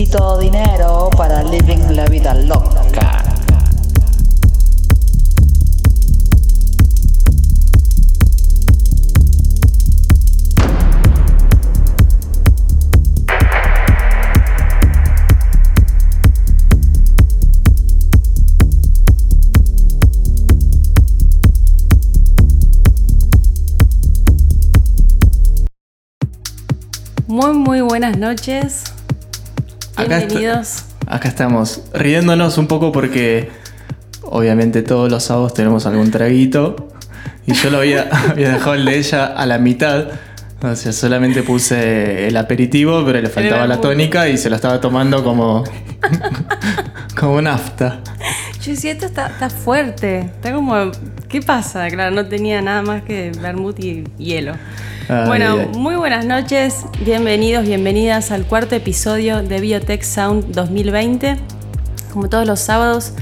Necesito dinero para living la vida loca. Muy, muy buenas noches. Bienvenidos. Acá estamos riéndonos un poco porque obviamente todos los sábados tenemos algún traguito y yo lo había, había dejado el de ella a la mitad. O sea, solamente puse el aperitivo, pero le faltaba la tónica y se lo estaba tomando como, como nafta. Yo decía, esto está, está fuerte. Está como. ¿Qué pasa? Claro, no tenía nada más que vermut y hielo. Ay, bueno, ay. muy buenas noches. Bienvenidos, bienvenidas al cuarto episodio de Biotech Sound 2020. Como todos los sábados,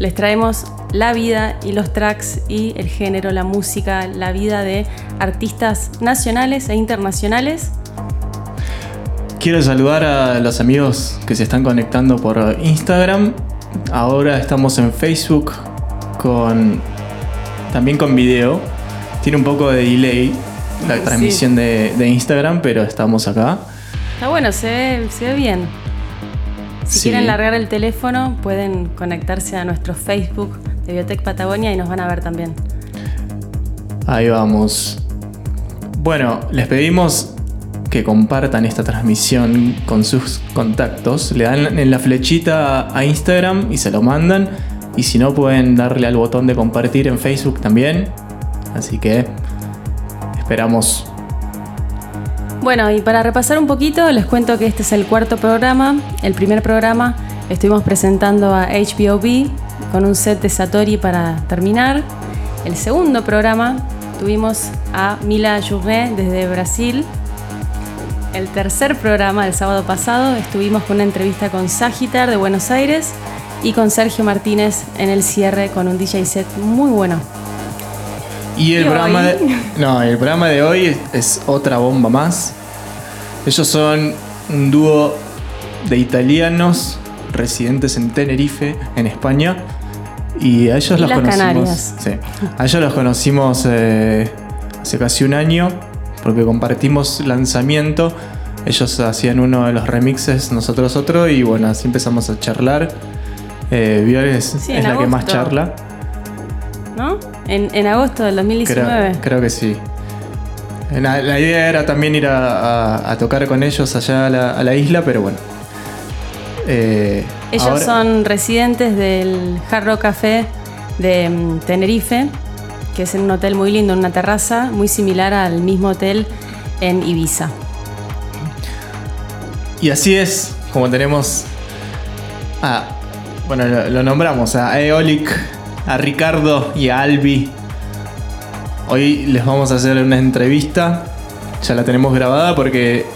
les traemos la vida y los tracks y el género, la música, la vida de artistas nacionales e internacionales. Quiero saludar a los amigos que se están conectando por Instagram. Ahora estamos en Facebook con también con video. Tiene un poco de delay la Sí. transmisión de, de Instagram, pero estamos acá. Está bueno, se ve, se ve bien. Si Sí. quieren largar el teléfono, pueden conectarse a nuestro Facebook de Biotech Patagonia y nos van a ver también. Ahí vamos. Bueno, les pedimos que compartan esta transmisión con sus contactos. Le dan en la flechita a Instagram y se lo mandan. Y si no, pueden darle al botón de compartir en Facebook también. Así que esperamos. Bueno, y para repasar un poquito, les cuento que este es el cuarto programa. El primer programa estuvimos presentando a HBOB con un set de Satori para terminar. El segundo programa tuvimos a Mila Journé desde Brasil. El tercer programa del sábado pasado estuvimos con una entrevista con Sagitar de Buenos Aires y con Sergio Martínez en el cierre con un DJ set muy bueno. Y el hoy- de. No, el programa de hoy es, es otra bomba más. Ellos son un dúo de italianos residentes en Tenerife, en España. Y a ellos Y los conocimos. Sí. A ellos los conocimos eh, hace casi un año. Porque compartimos lanzamiento. Ellos hacían uno de los remixes, nosotros otro. Y bueno, así empezamos a charlar. Eh, es, Sí, es en la que más charla. ¿No? En, en agosto del 2019. Creo, creo que sí. La, la idea era también ir a, a- a tocar con ellos allá a la, a la isla, pero bueno. Eh, Ellos ahora- son residentes del Hard Rock Café de mm, Tenerife, que es en un hotel muy lindo, en una terraza, muy similar al mismo hotel en Ibiza. Y así es como tenemos. a bueno, lo, lo nombramos a Eolic, a Ricardo y a Albi. Hoy les vamos a hacer una entrevista. Ya la tenemos grabada porque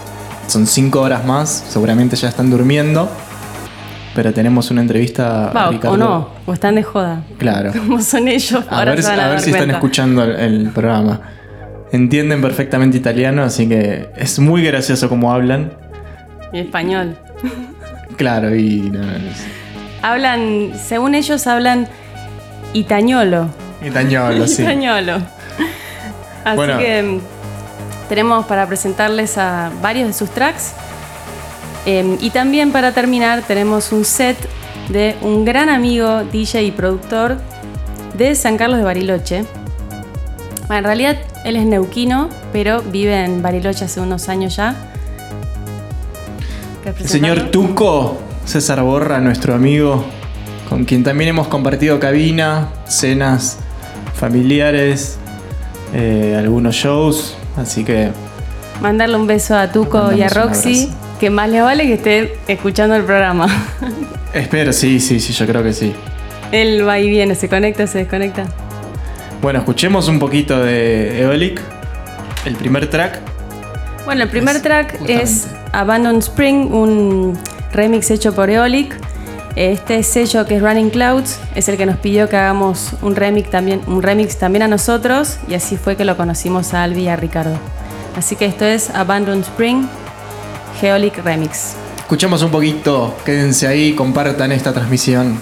son cinco horas más. Seguramente ya están durmiendo. Pero tenemos una entrevista a Va, Ricardo. o no, o están de joda. Claro. Como son ellos, A ahora ver, se van a, a ver si están escuchando el, el programa. Entienden perfectamente italiano, así que es muy gracioso como hablan. Y español. Claro, y no, no, no sé. Hablan, según ellos, hablan itañolo. Itañolo, sí. Itañolo. Así Bueno. que mm, tenemos para presentarles a varios de sus tracks. Eh, y también para terminar tenemos un set de un gran amigo, DJ y productor de San Carlos de Bariloche. Bueno, en realidad él es neuquino, pero vive en Bariloche hace unos años ya. ¿Querés El señor? Tuco, César Borra, nuestro amigo, con quien también hemos compartido cabina, cenas familiares, eh, algunos shows, así que Mandarle un beso a Tuco y a Roxy, que más le vale que esté escuchando el programa. Espero, sí, sí, sí, yo creo que sí. Él va y viene, se conecta, se desconecta. Bueno, escuchemos un poquito de Eolic, el primer track. Bueno, el primer Es track justamente. es Abandon Spring, un remix hecho por Eolic. Este sello que es Running Clouds es el que nos pidió que hagamos un remix también, un remix también a nosotros y así fue que lo conocimos a Albi y a Ricardo. Así que esto es Abandon Spring, Geolic Remix. Escuchemos un poquito, quédense ahí, compartan esta transmisión.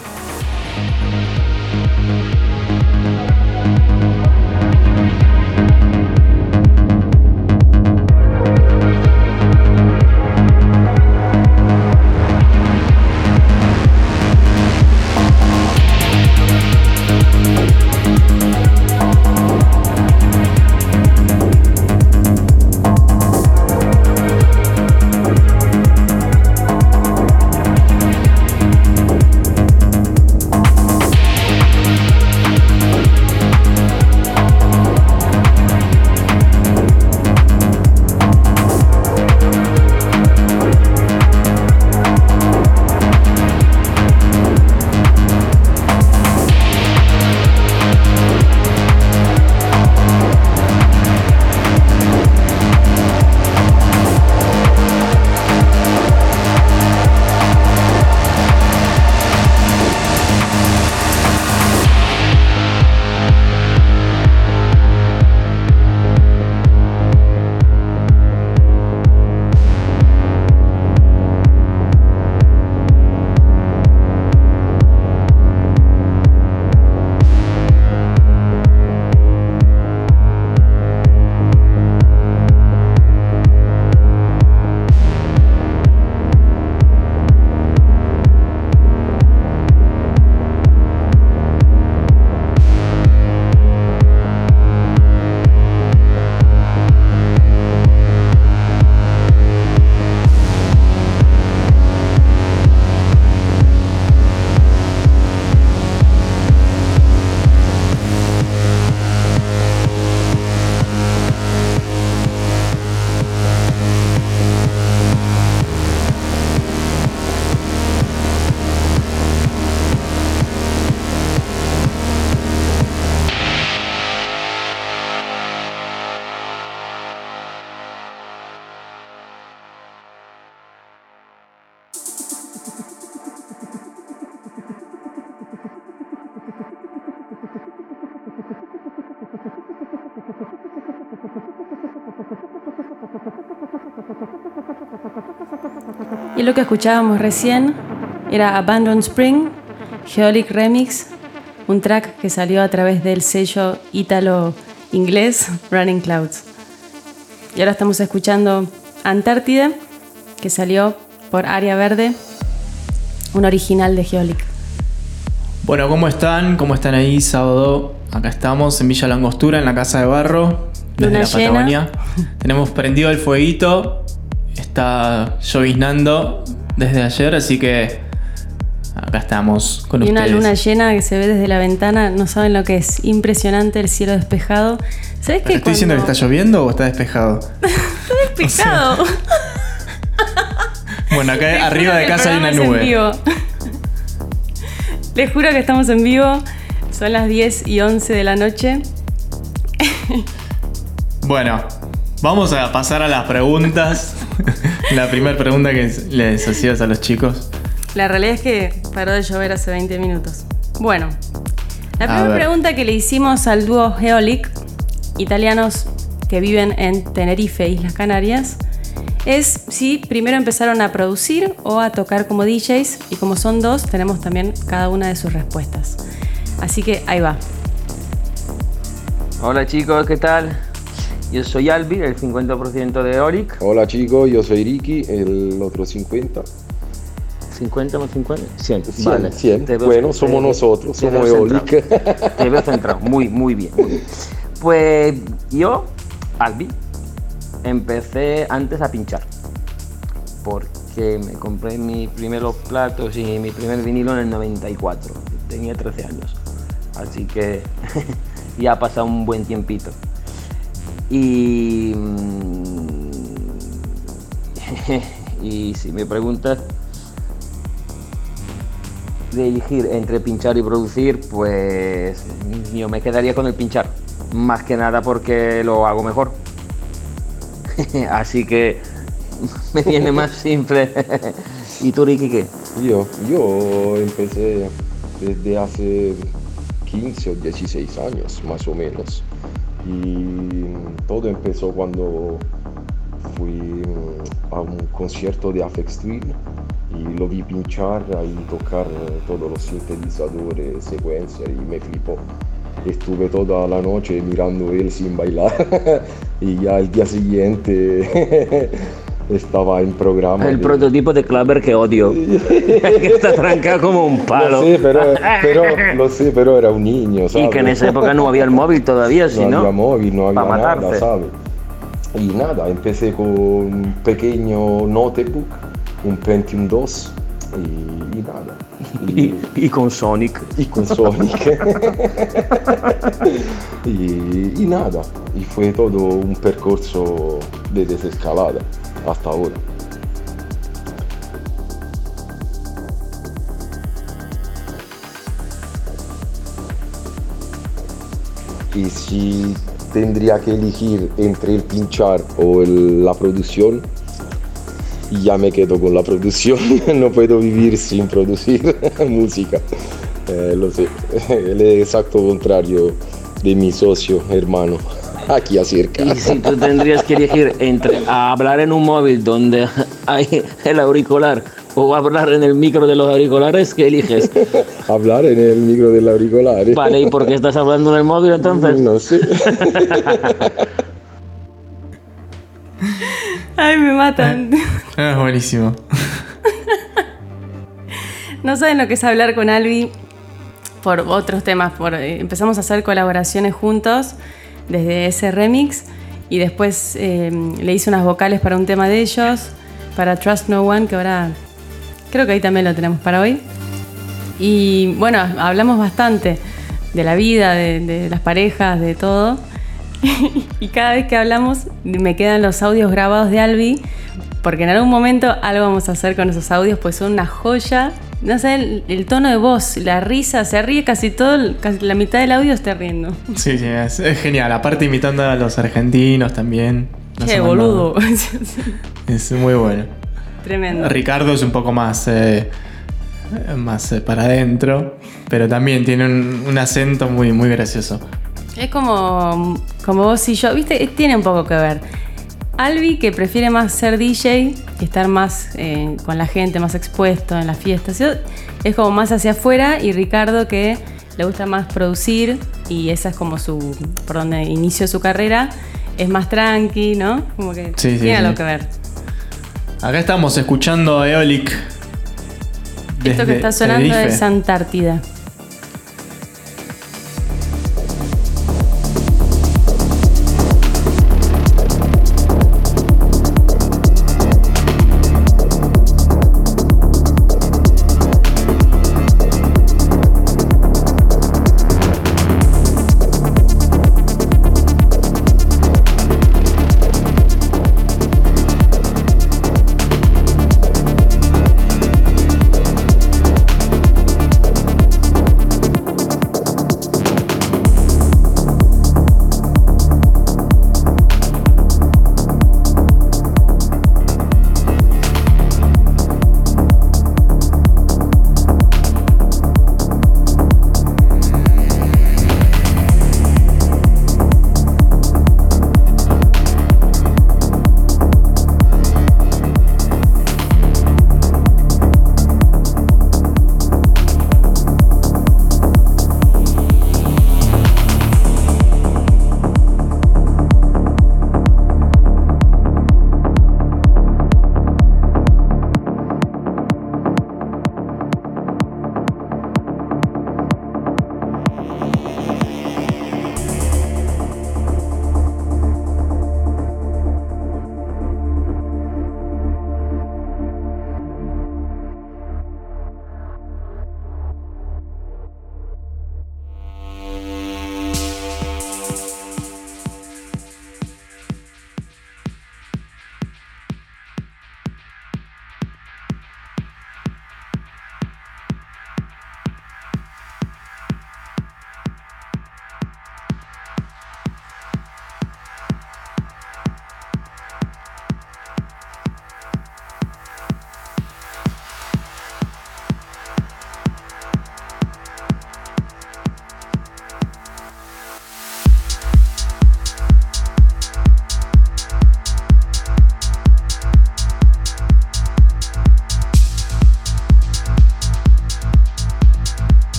Y lo que escuchábamos recién era Abandon Spring, Geolic Remix, un track que salió a través del sello ítalo-inglés Running Clouds. Y ahora estamos escuchando Antártide, que salió por Área Verde, un original de Geolic. Bueno, ¿cómo están? ¿Cómo están ahí? Sábado, acá estamos en Villa Langostura, en la Casa de Barro, desde Luna la llena. Patagonia. Tenemos prendido el fueguito, está lloviznando desde ayer, así que acá estamos con Y una luna llena que se ve desde la ventana, no saben lo que es, impresionante el cielo despejado. ¿Sabes ¿Pero qué? ¿Estoy diciendo que está lloviendo o está despejado? despejado? Bueno, acá Les arriba de casa hay una nube. vivo. Les juro que estamos en vivo. Son las 10 y 11 de la noche. Bueno, vamos a pasar a las preguntas. la primera pregunta que les hacías a los chicos. La realidad es que paró de llover hace 20 minutos. Bueno, la primera pregunta que le hicimos al dúo Geolic, italianos que viven en Tenerife, Islas Canarias, es si primero empezaron a producir o a tocar como DJs y como son dos, tenemos también cada una de sus respuestas. Así que ahí va. Hola chicos, ¿qué tal? Yo soy Albi, el 50% de Oric. Hola chicos, yo soy Ricky, el otro 50. 50 más 50, 100. 100, vale. 100. Te veo- Bueno, somos nosotros, somos Eolic. Te veo centrado, muy, muy bien, muy bien. Pues yo, Albi, empecé antes a pinchar. Porque me compré mis primeros platos y mi primer vinilo en el 94. Tenía 13 años. Así que ya ha pasado un buen tiempito. Y, mm, Y si me preguntas de elegir entre pinchar y producir, pues yo me quedaría con el pinchar. Más que nada porque lo hago mejor. Así que me viene más simple. ¿Y tú, Ricky, qué? Yo, yo empecé desde hace 15 o 16 años, más o menos. Y todo empezó cuando fui a un concierto de Afex Twin y lo vi pinchar y tocar todos los sintetizadores, secuencias y me flipó. Estuve toda la noche mirando él sin bailar y ya el día siguiente estaba en programa. El prototipo de Clapper que odio. que está trancado como un palo. Lo sé, pero, pero, lo sé, pero era un niño, ¿sabes? y que en esa época no había el móvil todavía, si no no. había móvil, no había nada. ¿sabes? Y nada, empecé con un pequeño notebook, un Pentium 2 y, y nada. Y, y con Sonic. y con Sonic. y, y nada, y fue todo un percorso de desescalada hasta ahora. Y si tendría que elegir entre el pinchar o la producción, ya me quedo con la producción. no puedo vivir sin producir música. Eh, lo sé, el exacto contrario de mi socio hermano, aquí acerca. Y si tú tendrías que elegir entre hablar en un móvil donde hay el auricular o hablar en el micro de los auriculares, ¿qué eliges? Hablar en el micro del auricular. Vale, ¿y por qué estás hablando en el móvil entonces? No sé. Ay, me matan. Ah, Es buenísimo. No saben lo que es hablar con Albi por otros temas. Por, eh, empezamos a hacer colaboraciones juntos desde ese remix y después eh, le hice unas vocales para un tema de ellos, para Trust No One, que ahora creo que ahí también lo tenemos para hoy. Y bueno, hablamos bastante de la vida, de, de las parejas, de todo. y cada vez que hablamos me quedan los audios grabados de Albi, porque en algún momento algo vamos a hacer con esos audios, pues son una joya. No sé, el, el tono de voz, la risa, se ríe casi todo, casi la mitad del audio está riendo. Sí, sí, es, es genial. Aparte imitando a los argentinos también. Nos Qué boludo. Es muy bueno. Tremendo. Ricardo es un poco más, eh, más eh, para adentro, pero también tiene un, un acento muy, muy gracioso. Es como, como vos y yo, viste, tiene un poco que ver. Albi, que prefiere más ser DJ y estar más eh, con la gente, más expuesto en las fiestas, es como más hacia afuera. Y Ricardo, que le gusta más producir y esa es como su, por donde inició su carrera, es más tranqui, ¿no? Como que Sí, sí, tiene sí. algo que ver. Acá estamos escuchando a Eolic. Esto que está sonando es Antártida.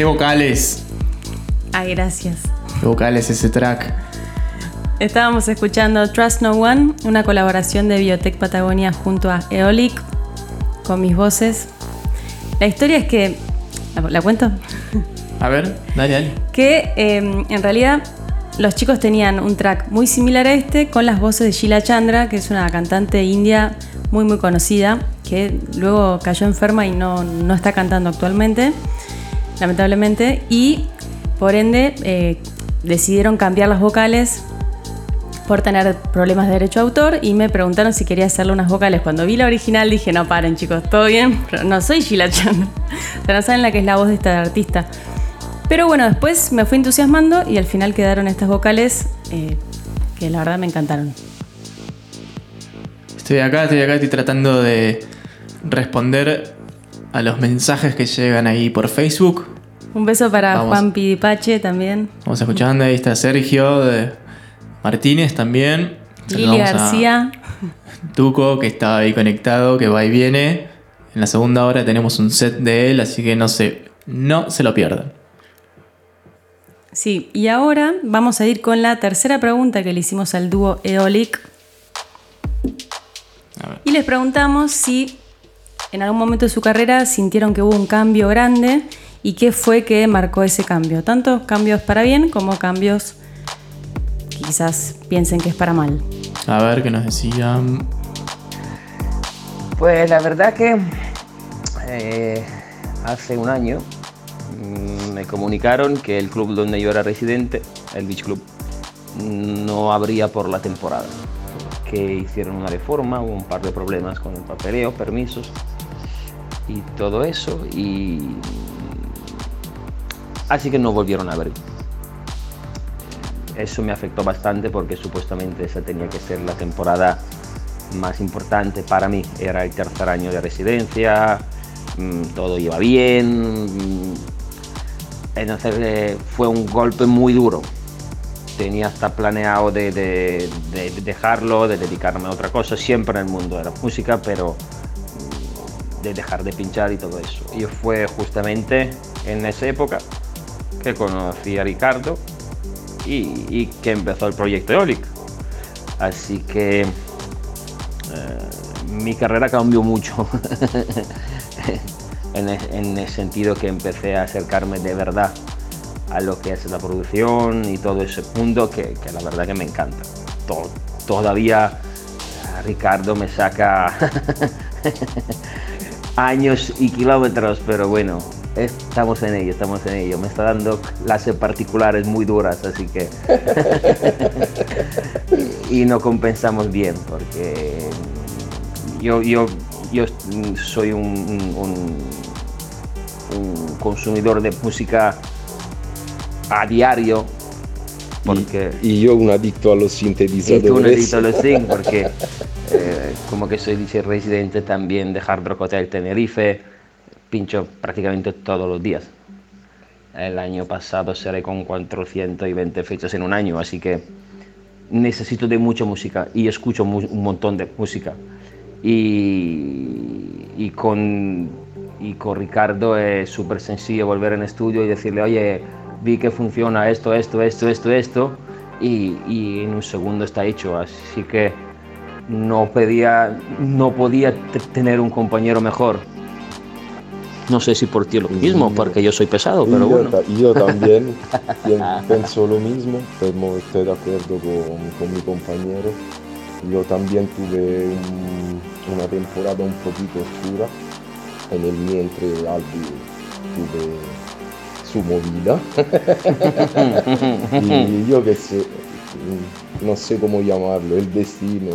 ¿Qué vocales? Ay, gracias. ¿Qué vocales ese track? Estábamos escuchando Trust No One, una colaboración de Biotech Patagonia junto a Eolic, con mis voces. La historia es que. ¿La, la cuento? A ver, dale, dale. Que eh, en realidad los chicos tenían un track muy similar a este con las voces de Sheila Chandra, que es una cantante india muy muy conocida, que luego cayó enferma y no, no está cantando actualmente, lamentablemente, y por ende eh, decidieron cambiar las vocales por tener problemas de derecho a autor y me preguntaron si quería hacerle unas vocales. Cuando vi la original dije, no, paren chicos, todo bien, pero no soy Sheila Chandra. O no saben la que es la voz de esta artista. Pero bueno, después me fui entusiasmando y al final quedaron estas vocales eh, que la verdad me encantaron. Estoy acá, estoy acá, estoy tratando de responder a los mensajes que llegan ahí por Facebook. Un beso para Vamos. Juan Pidipache también. Vamos escuchando, ahí está Sergio de Martínez también. Lili García. Tuco, que está ahí conectado, que va y viene. En la segunda hora tenemos un set de él, así que no se, no se lo pierdan. Sí, y ahora vamos a ir con la tercera pregunta que le hicimos al dúo Eolic. Y les preguntamos si en algún momento de su carrera sintieron que hubo un cambio grande y qué fue que marcó ese cambio. Tanto cambios para bien como cambios que quizás piensen que es para mal. A ver qué nos decían. Pues la verdad que eh, hace un año mm, me comunicaron que el club donde yo era residente, el Beach Club, no abría por la temporada. Que hicieron una reforma, hubo un par de problemas con el papeleo, permisos y todo eso. Y así que no volvieron a abrir. Eso me afectó bastante porque supuestamente esa tenía que ser la temporada más importante para mí. Era el tercer año de residencia, mm, todo iba bien. mm, Entonces eh, fue un golpe muy duro. Tenía hasta planeado de, de- de dejarlo, de dedicarme a otra cosa, siempre en el mundo de la música, pero mm, de dejar de pinchar y todo eso. Y fue justamente en esa época que conocí a Ricardo y, que empezó el proyecto Eolic. Así que eh, mi carrera cambió mucho en, el, en el sentido que empecé a acercarme de verdad a lo que es la producción y todo ese mundo que, la verdad que me encanta. To- todavía eh, Ricardo me saca años y kilómetros, pero bueno, estamos en ello, estamos en ello. Me está dando clases particulares muy duras, así que... y no compensamos bien, porque yo, yo, yo soy un, un- un- un consumidor de música a diario, porque... Y yo un adicto a los Y tú sintetizadores. necesito los sync porque eh, como que soy DJ residente también de Hard Rock Hotel Tenerife, pincho prácticamente todos los días. El año pasado cerré con 420 fechas en un año, así que necesito de mucha música y escucho un montón de música. Y, y con, y con Ricardo es súper sencillo volver en estudio y decirle, oye, vi que funciona esto, esto, esto, esto, esto, y, y en un segundo está hecho. Así que no, pedía, no podía te- tener un compañero mejor. No sé si por ti lo mismo, porque yo soy pesado, pero yo, bueno. yo también pien- pienso lo mismo, estoy de acuerdo con, con mi compañero. Yo también tuve un- una temporada un poquito oscura en el mientras Albi tuve su movida. y yo que sé, no sé cómo llamarlo, el destino,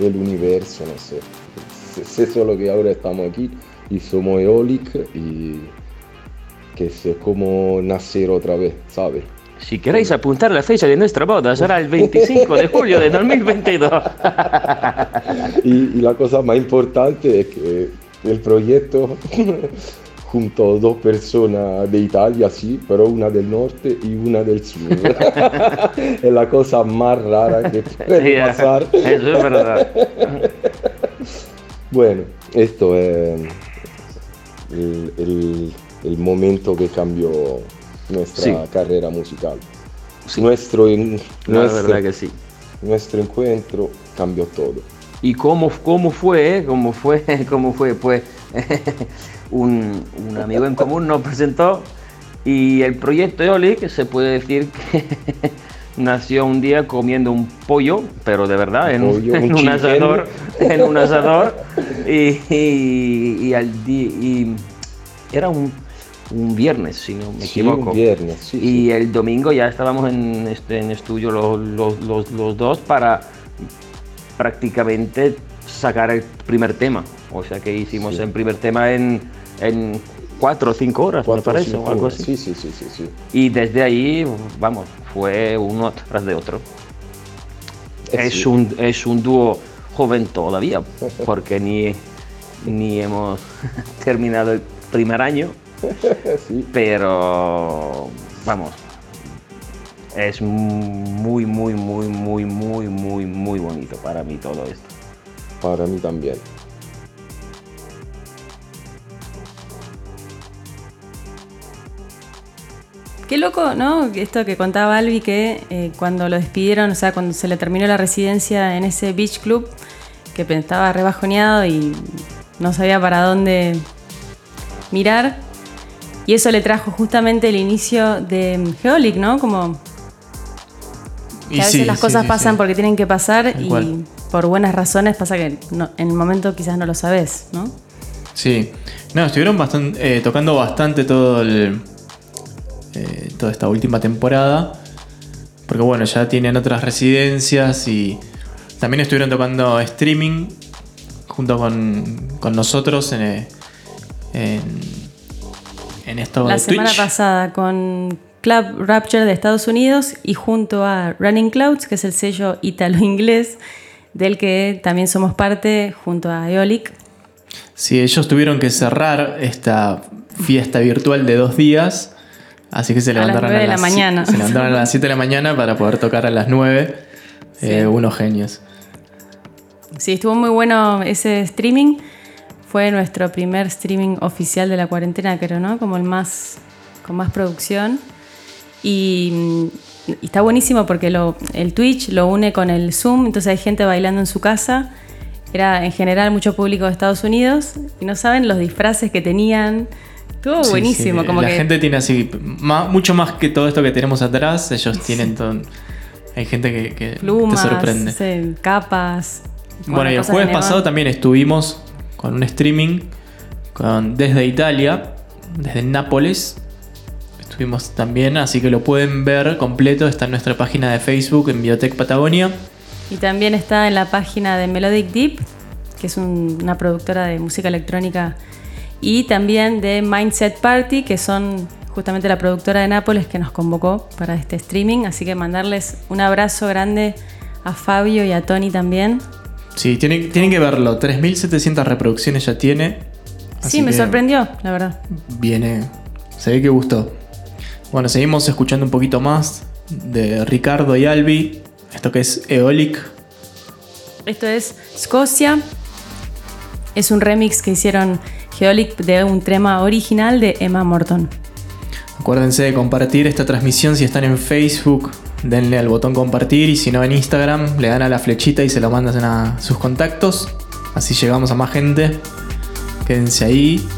el universo, no. Sé- Sé solo que ahora estamos aquí y somos Eolic y que es como nacer otra vez, ¿sabes? Si queréis apuntar la fecha de nuestra boda, será el 25 de julio de 2022. Y, y la cosa más importante es que el proyecto, junto a dos personas de Italia, sí, pero una del norte y una del sur. es la cosa más rara que puede pasar. Eso es verdad. Bueno, esto es el, el- el momento que cambió nuestra Sí. carrera musical. Sí. Nuestro, en- nuestro- verdad que sí. nuestro encuentro cambió todo. ¿Y cómo, cómo fue? ¿Cómo fue? ¿Cómo fue? Pues un, un amigo en común nos presentó y el proyecto Eolic se puede decir que nació un día comiendo un pollo, pero de verdad, en, un- Pollo, un en un chicken. asador, en un asador y, y- y al y era un, un viernes, si no me Sí, equivoco. un viernes, sí, y sí. el domingo ya estábamos en, este, en estudio los, los- los- los dos para prácticamente sacar el primer tema. O sea que hicimos el primer tema en, en cuatro o cinco horas, Cuatro me parece, o algo horas. así. Sí, sí, sí, sí, sí. Y desde ahí, vamos, fue uno tras de otro. Es sí. un, es un dúo joven todavía, porque ni, ni hemos terminado el primer año, Sí. pero vamos, es muy, muy, muy, muy, muy, muy, muy bonito para mí todo esto. Para mí también. Qué loco, ¿no? Esto que contaba Albi, que eh, cuando lo despidieron, o sea, cuando se le terminó la residencia en ese beach club, que estaba rebajoneado y no sabía para dónde mirar. Y eso le trajo justamente el inicio de mm, Geolic, ¿no? Como que Y a veces sí, las cosas sí, pasan porque tienen que pasar y por buenas razones pasa que no- en el momento quizás no lo sabes, ¿no? Sí. No, estuvieron bastante, eh, tocando bastante todo el, eh, toda esta última temporada. Porque bueno, ya tienen otras residencias y también estuvieron tocando streaming junto con, con nosotros en, eh, en, en esto La de semana Twitch. pasada con Club Rapture de Estados Unidos y junto a Running Clouds, que es el sello ítalo-inglés del que también somos parte junto a Eolic. Sí, ellos tuvieron que cerrar esta fiesta virtual de dos días. Así que se A las levantaron nueve de la mañana. Se levantaron a las 7 de la mañana para poder tocar a las 9. Sí. unos genios. Sí, estuvo muy bueno ese streaming. Fue nuestro primer streaming oficial de la cuarentena, creo, ¿no? Como el más. con más producción. Y, y está buenísimo porque lo, el Twitch lo une con el Zoom, entonces hay gente bailando en su casa. Era en general mucho público de Estados Unidos y no saben los disfraces que tenían. Estuvo Sí, buenísimo. sí, como la que gente tiene así, mucho más que todo esto que tenemos atrás, ellos tienen todo. Hay gente que, que plumas, te sorprende. sí, capas. Bueno, y el jueves pasado también estuvimos con un streaming con, desde Italia, desde Nápoles. Estuvimos también, así que lo pueden ver completo. Está en nuestra página de Facebook en Biotech Patagonia. Y también está en la página de Melodic Deep, que es un- una productora de música electrónica, y también de Mindset Party, que son justamente la productora de Nápoles que nos convocó para este streaming. Así que mandarles un abrazo grande a Fabio y a Tony también. Sí, tienen, tienen que verlo. 3.700 reproducciones ya tiene. sí, me sorprendió, la verdad. Viene. Se ve que gustó. Bueno, seguimos escuchando un poquito más de Ricardo y Albi. Esto que es Eolic. Esto es Scotia. Es un remix que hicieron Geolic de un tema original de Emma Morton. Acuérdense de compartir esta transmisión si están en Facebook. Denle al botón compartir y si no en Instagram le dan a la flechita y se lo mandan a sus contactos. Así llegamos a más gente. Quédense ahí.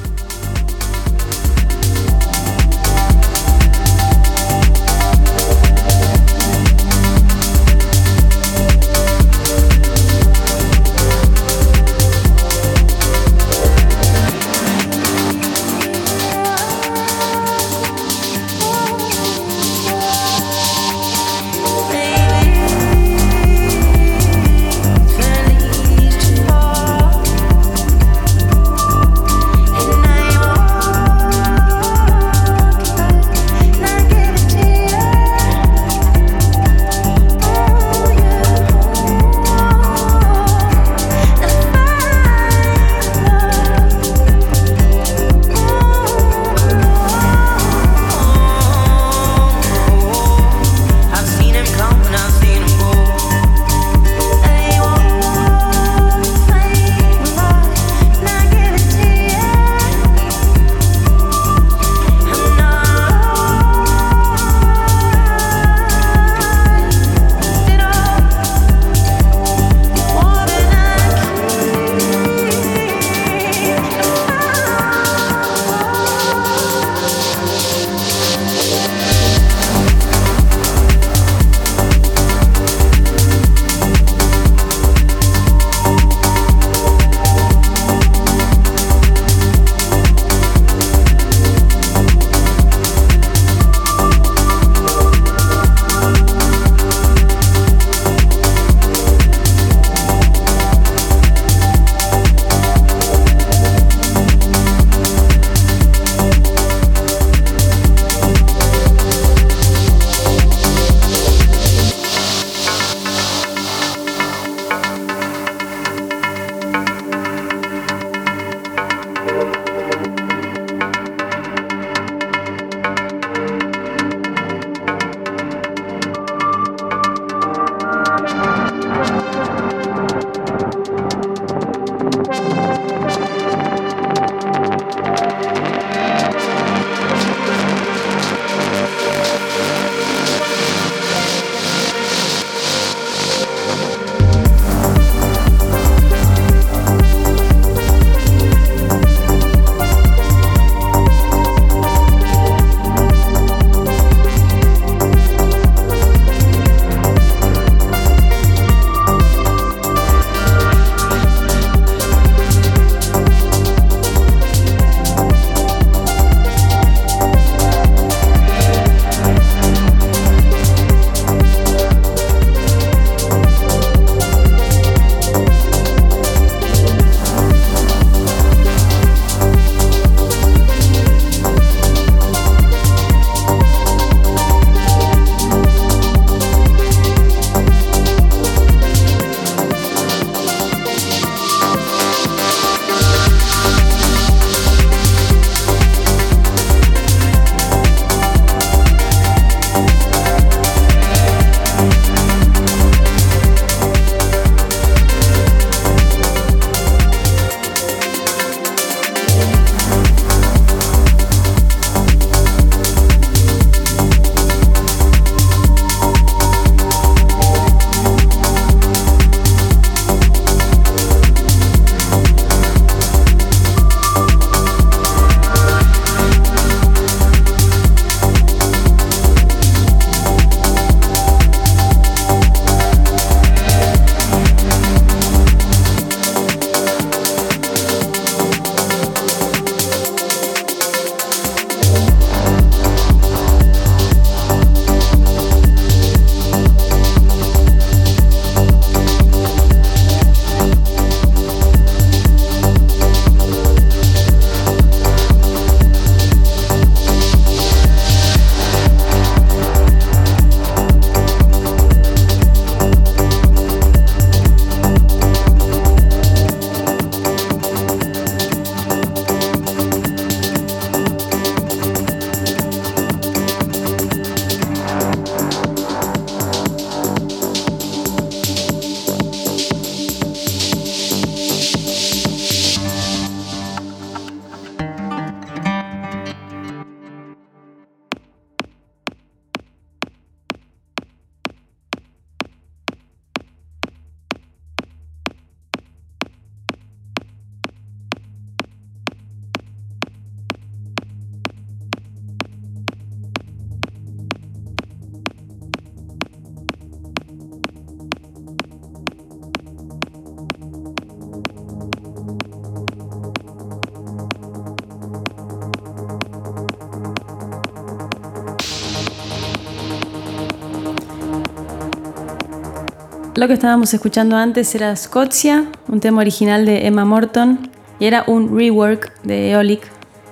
Lo que estábamos escuchando antes era Scotia, un tema original de Emma Morton, y era un rework de Eolic.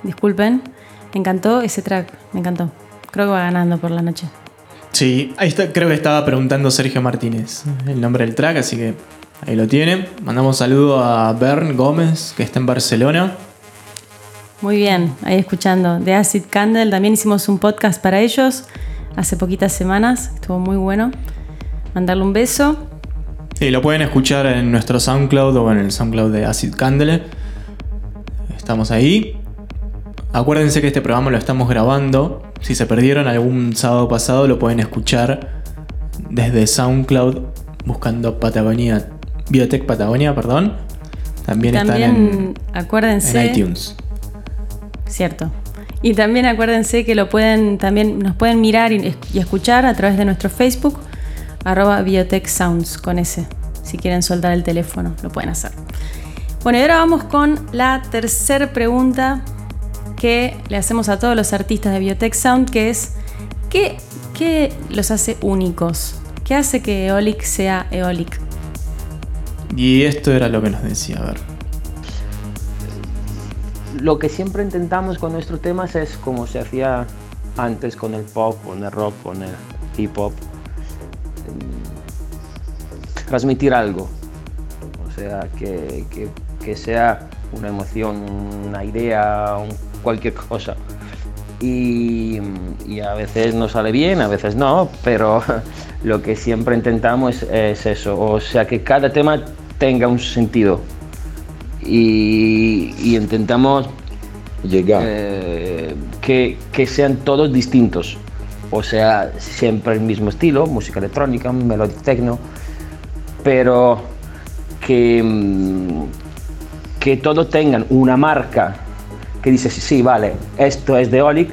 Disculpen, me encantó ese track, me encantó. Creo que va ganando por la noche. Sí, ahí está, creo que estaba preguntando Sergio Martínez el nombre del track, así que ahí lo tiene. Mandamos saludo a Bern Gómez, que está en Barcelona. Muy bien, ahí escuchando. De Acid Candle, también hicimos un podcast para ellos hace poquitas semanas, estuvo muy bueno. Mandarle un beso. Sí, lo pueden escuchar en nuestro SoundCloud o en el SoundCloud de Acid Candle. Estamos ahí. Acuérdense que este programa lo estamos grabando. Si se perdieron algún sábado pasado, lo pueden escuchar desde SoundCloud buscando Patagonia, Biotech Patagonia, perdón. También, están en, acuérdense, en iTunes. Cierto. Y también acuérdense que lo pueden, también nos pueden mirar y, y escuchar a través de nuestro Facebook, arroba Biotech Sounds con ese. Si quieren soltar el teléfono, lo pueden hacer. Bueno, y ahora vamos con la tercera pregunta que le hacemos a todos los artistas de Biotech Sound, que es ¿qué, qué los hace únicos? ¿Qué hace que Eolic sea Eolic? Y esto era lo que nos decía, a ver. Lo que siempre intentamos con nuestros temas es como se hacía antes con el pop, con el rock, con el hip hop, transmitir algo. O sea, que, que, que sea una emoción, una idea, cualquier cosa. Y, y, a veces nos sale bien, a veces no, pero lo que siempre intentamos es, es eso, o sea, que cada tema tenga un sentido. Y, y intentamos llegar eh, que, que sean todos distintos. O sea, siempre el mismo estilo, música electrónica, melody techno, pero que, mm, que todos tengan una marca que dice, sí, sí, vale, esto es de Olic,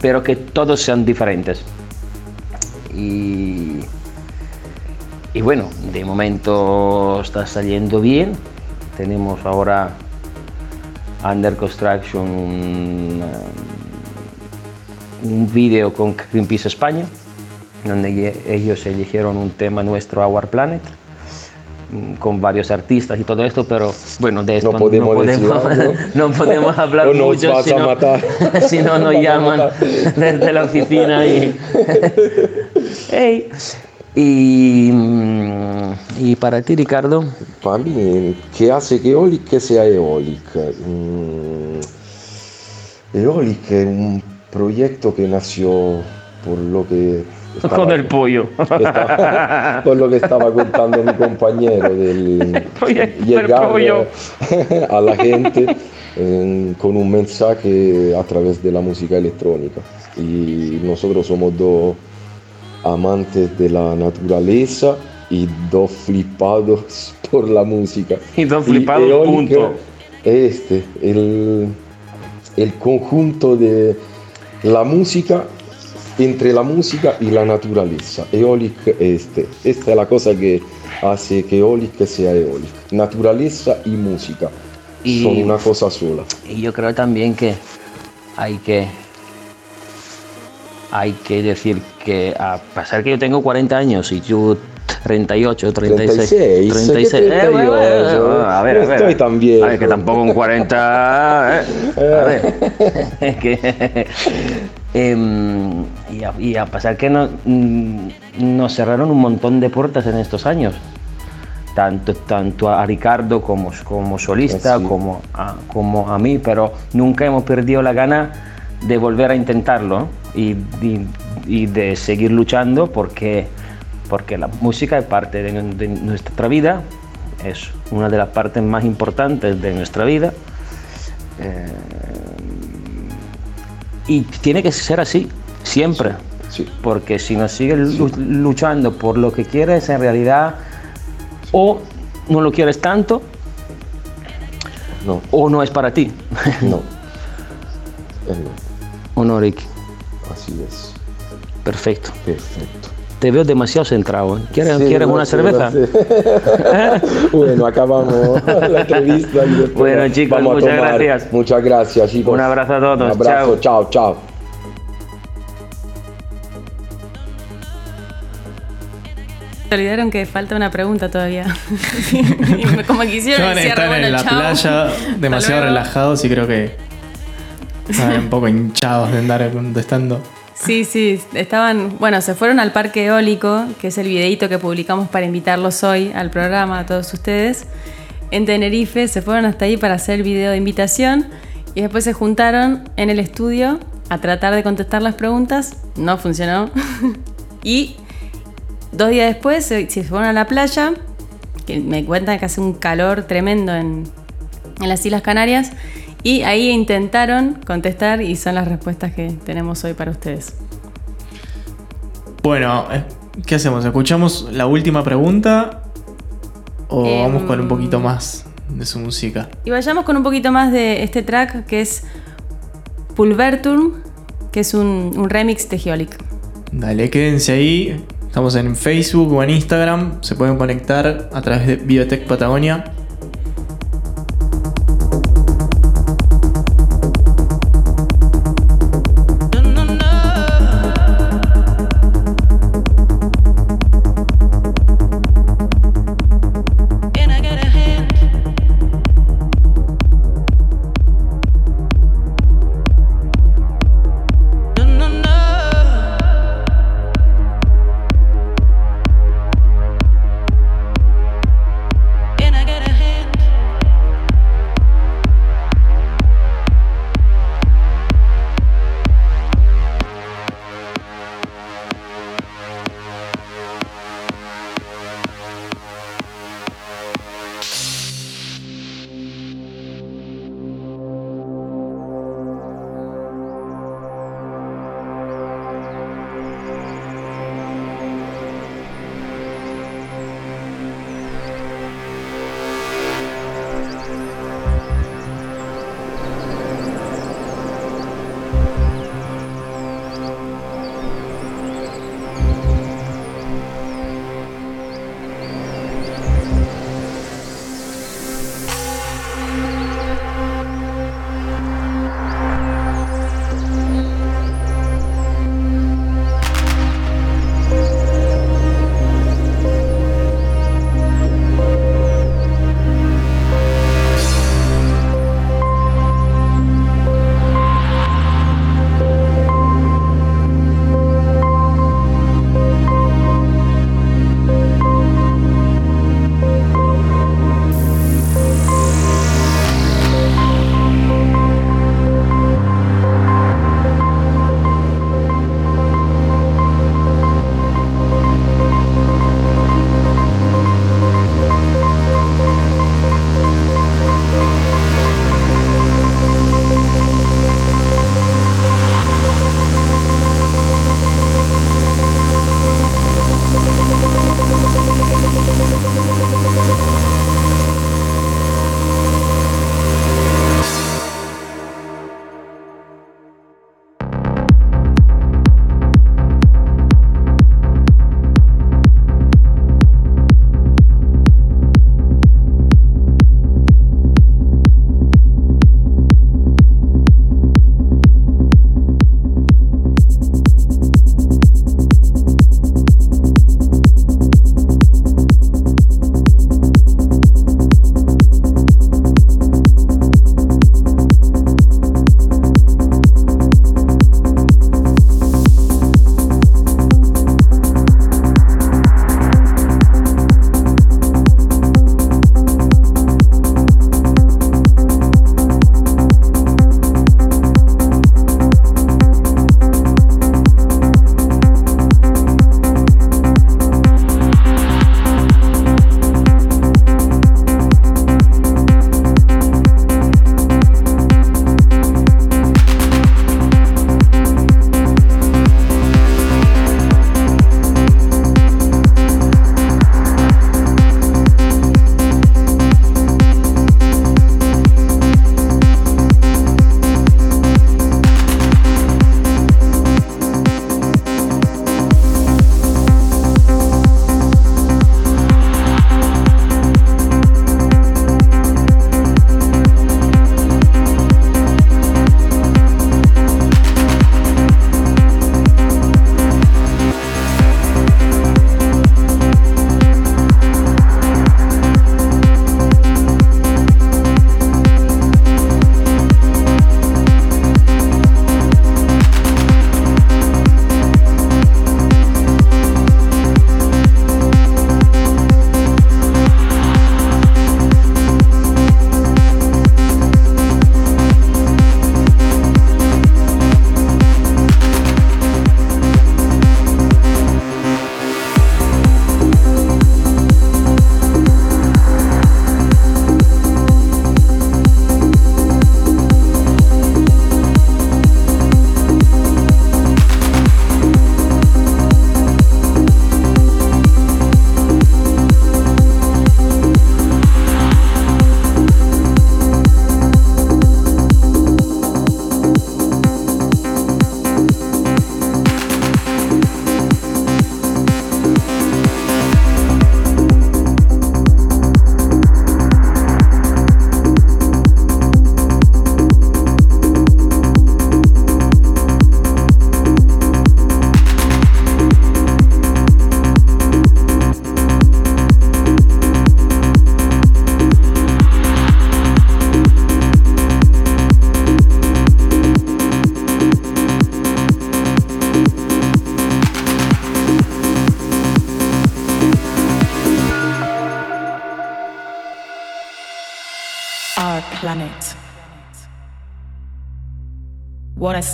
pero que todos sean diferentes. Y, y bueno, de momento está saliendo bien. Tenemos ahora Under Construction un, un vídeo con Greenpeace España, donde ellos eligieron un tema nuestro, Our Planet con varios artistas y todo esto, pero bueno, de esto no podemos, no podemos, no podemos hablar o nos mucho, vas si a no, matar. si no nos llaman desde la oficina y... Hey. Y, mm, y para ti, Ricardo, Para mí, ¿qué hace que Eolic sea Eolic? Mm, Eolic es un proyecto que nació por lo que estaba- con el pollo. estaba- por lo que estaba contando mi compañero del llegar a la gente eh, con un mensaje a través de la música electrónica. Y nosotros somos dos amantes de la naturaleza y dos flipados por la música. Y dos flipados, Eólica punto. es Este, el, el conjunto de la música entre la música y la naturaleza. Eolic es este. Esta es la cosa que hace que Eolic sea Eolic. Naturaleza y música Y- son una cosa sola. Y yo creo también que hay que hay que decir que a pesar que yo tengo 40 años y tú 38, 36, 36, 36, ¿qué eh, bueno, 38? bueno, a ver, a ver. estoy tan viejo. A ver, que tampoco con 40, eh, a ver, es que em, y, a, y a pesar que no, mm, nos cerraron un montón de puertas en estos años tanto, tanto a Ricardo como, como solista, Así. como, a, como a mí, pero nunca hemos perdido la gana de volver a intentarlo y, y- y de seguir luchando porque, porque la música es parte de, de nuestra vida, es una de las partes más importantes de nuestra vida. eh, y tiene que ser así, siempre. Sí. Porque si no sigues lu- luchando por lo que quieres, en realidad o no lo quieres tanto No, o no es para ti. no. No. ¿O no, Ricky? Así es. Perfecto. Perfecto. Te veo demasiado centrado. ¿eh? ¿Quieres, Sí, ¿quieres no, una sí, cerveza? sí. bueno, acabamos la entrevista. y Bueno, chicos, vamos a muchas tomar. gracias. Muchas gracias, chicos. Un abrazo a todos. Un abrazo, chao, chao. Se olvidaron que falta una pregunta todavía. Como quisieron están bueno, en la chao. playa demasiado relajados y creo que un poco hinchados de andar contestando. Sí, sí, estaban, bueno, se fueron al parque eólico, que es el videíto que publicamos para invitarlos hoy al programa a todos ustedes. En Tenerife se fueron hasta ahí para hacer el video de invitación y después se juntaron en el estudio a tratar de contestar las preguntas. No funcionó. y dos días después se, se fueron a la playa, que me cuentan que hace un calor tremendo en, en las Islas Canarias. Y ahí intentaron contestar y son las respuestas que tenemos hoy para ustedes. Bueno, eh, ¿qué hacemos? ¿Escuchamos la última pregunta? ¿O Em, vamos con un poquito más de su música? Y vayamos con un poquito más de este track que es Pulvertum, que es un, un remix de Geolic. Dale, quédense ahí. Estamos en Facebook o en Instagram. Se pueden conectar a través de Biotech Patagonia.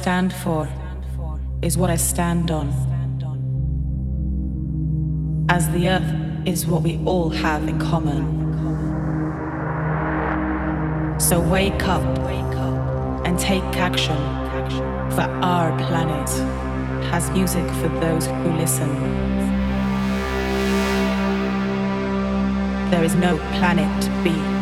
Stand for is what I stand on. As the earth is what we all have in common. So wake up and take action, for our planet has music for those who listen. There is no planet B.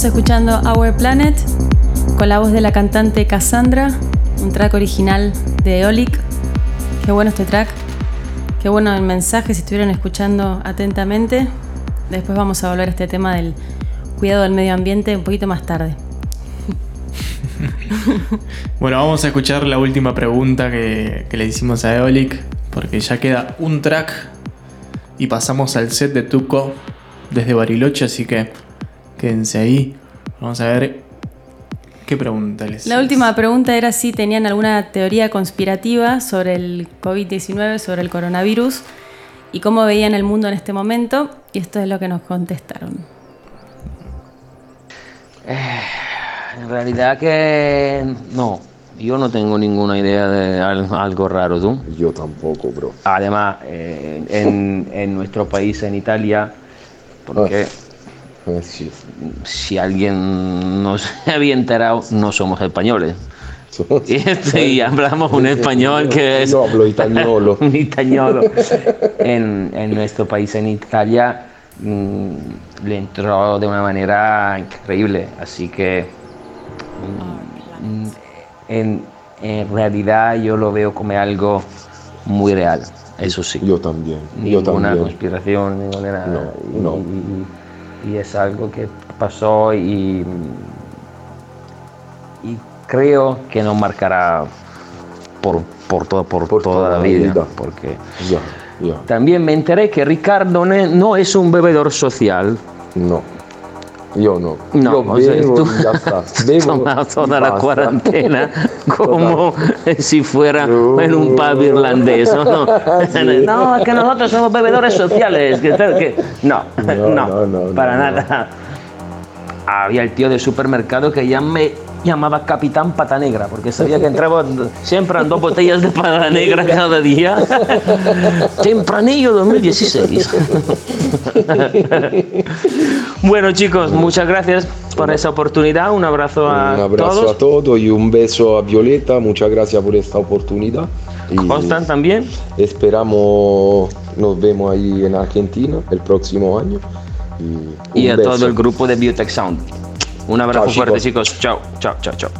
estamos escuchando Our Planet con la voz de la cantante Cassandra, un track original de Eolic. Qué bueno este track. Qué bueno el mensaje si estuvieron escuchando atentamente. Después vamos a volver a este tema del cuidado del medio ambiente un poquito más tarde. Bueno, vamos a escuchar la última pregunta que, le hicimos a Eolic, porque ya queda un track y pasamos al set de Tuco desde Bariloche, así que quédense ahí. Vamos a ver qué pregunta les La última pregunta era si tenían alguna teoría conspirativa sobre el COVID-19, sobre el coronavirus y cómo veían el mundo en este momento. Y esto es lo que nos contestaron. En realidad que no, yo no tengo ninguna idea de al- algo raro, ¿tú? Yo tampoco, bro. Además, eh, en, en nuestro país, en Italia, porque Sí. si alguien no se había enterado, no somos españoles. Y, este, y hablamos un español que es No hablo italiano. un italiano. En, en nuestro país, en Italia, mm, le entró de una manera increíble. Así que mm, en, en realidad yo lo veo como algo muy real. Eso sí. Yo también. Yo Ninguna también. conspiración, ninguna. No, Y- no. Y, y es algo que pasó y, y creo que nos marcará por, por, todo- por toda, la vida. Porque también me enteré que Ricardo no es un bebedor social. No. Yo no. No, Yo o sea, bebo tú ya está. Bebo toda la cuarentena como si fuera en un pub irlandés. No, no. No, es que nosotros somos bebedores sociales. que- que- No, no, no, para nada. Había el tío del supermercado que ya me llamaba Capitán Pata Negra, porque sabía que entraba siempre en dos botellas de pata negra cada día. Tempranillo 2016. Bueno, chicos, muchas gracias por esa oportunidad. Un abrazo a Un abrazo todos. a todos y un beso a Violeta. Muchas gracias por esta oportunidad. Y Constant también. Esperamos nos vemos ahí en Argentina el próximo año. Y, a beso. todo el grupo de Biotech Sound. Un abrazo Chao, fuerte, chicos. chicos. Chao, chao, chao, chao.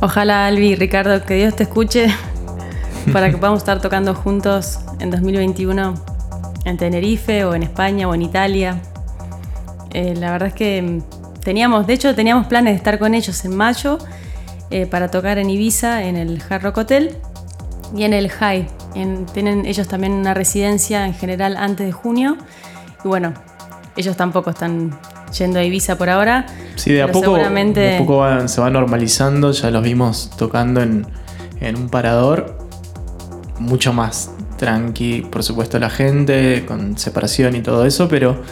Ojalá, Albi Ricardo, que Dios te escuche para que podamos estar tocando juntos en 2021 en Tenerife o en España o en Italia. Eh, la verdad es que mm, teníamos, de hecho, teníamos planes de estar con ellos en mayo eh, para tocar en Ibiza, en el Hard Rock Hotel y en el High. En- tienen ellos también una residencia en general antes de junio. Y bueno, ellos tampoco están yendo a Ibiza por ahora. Sí, de a poco, seguramente- de a poco van- se va normalizando, ya los vimos tocando en, en un parador mucho más tranqui, por supuesto la gente, con separación y todo eso, pero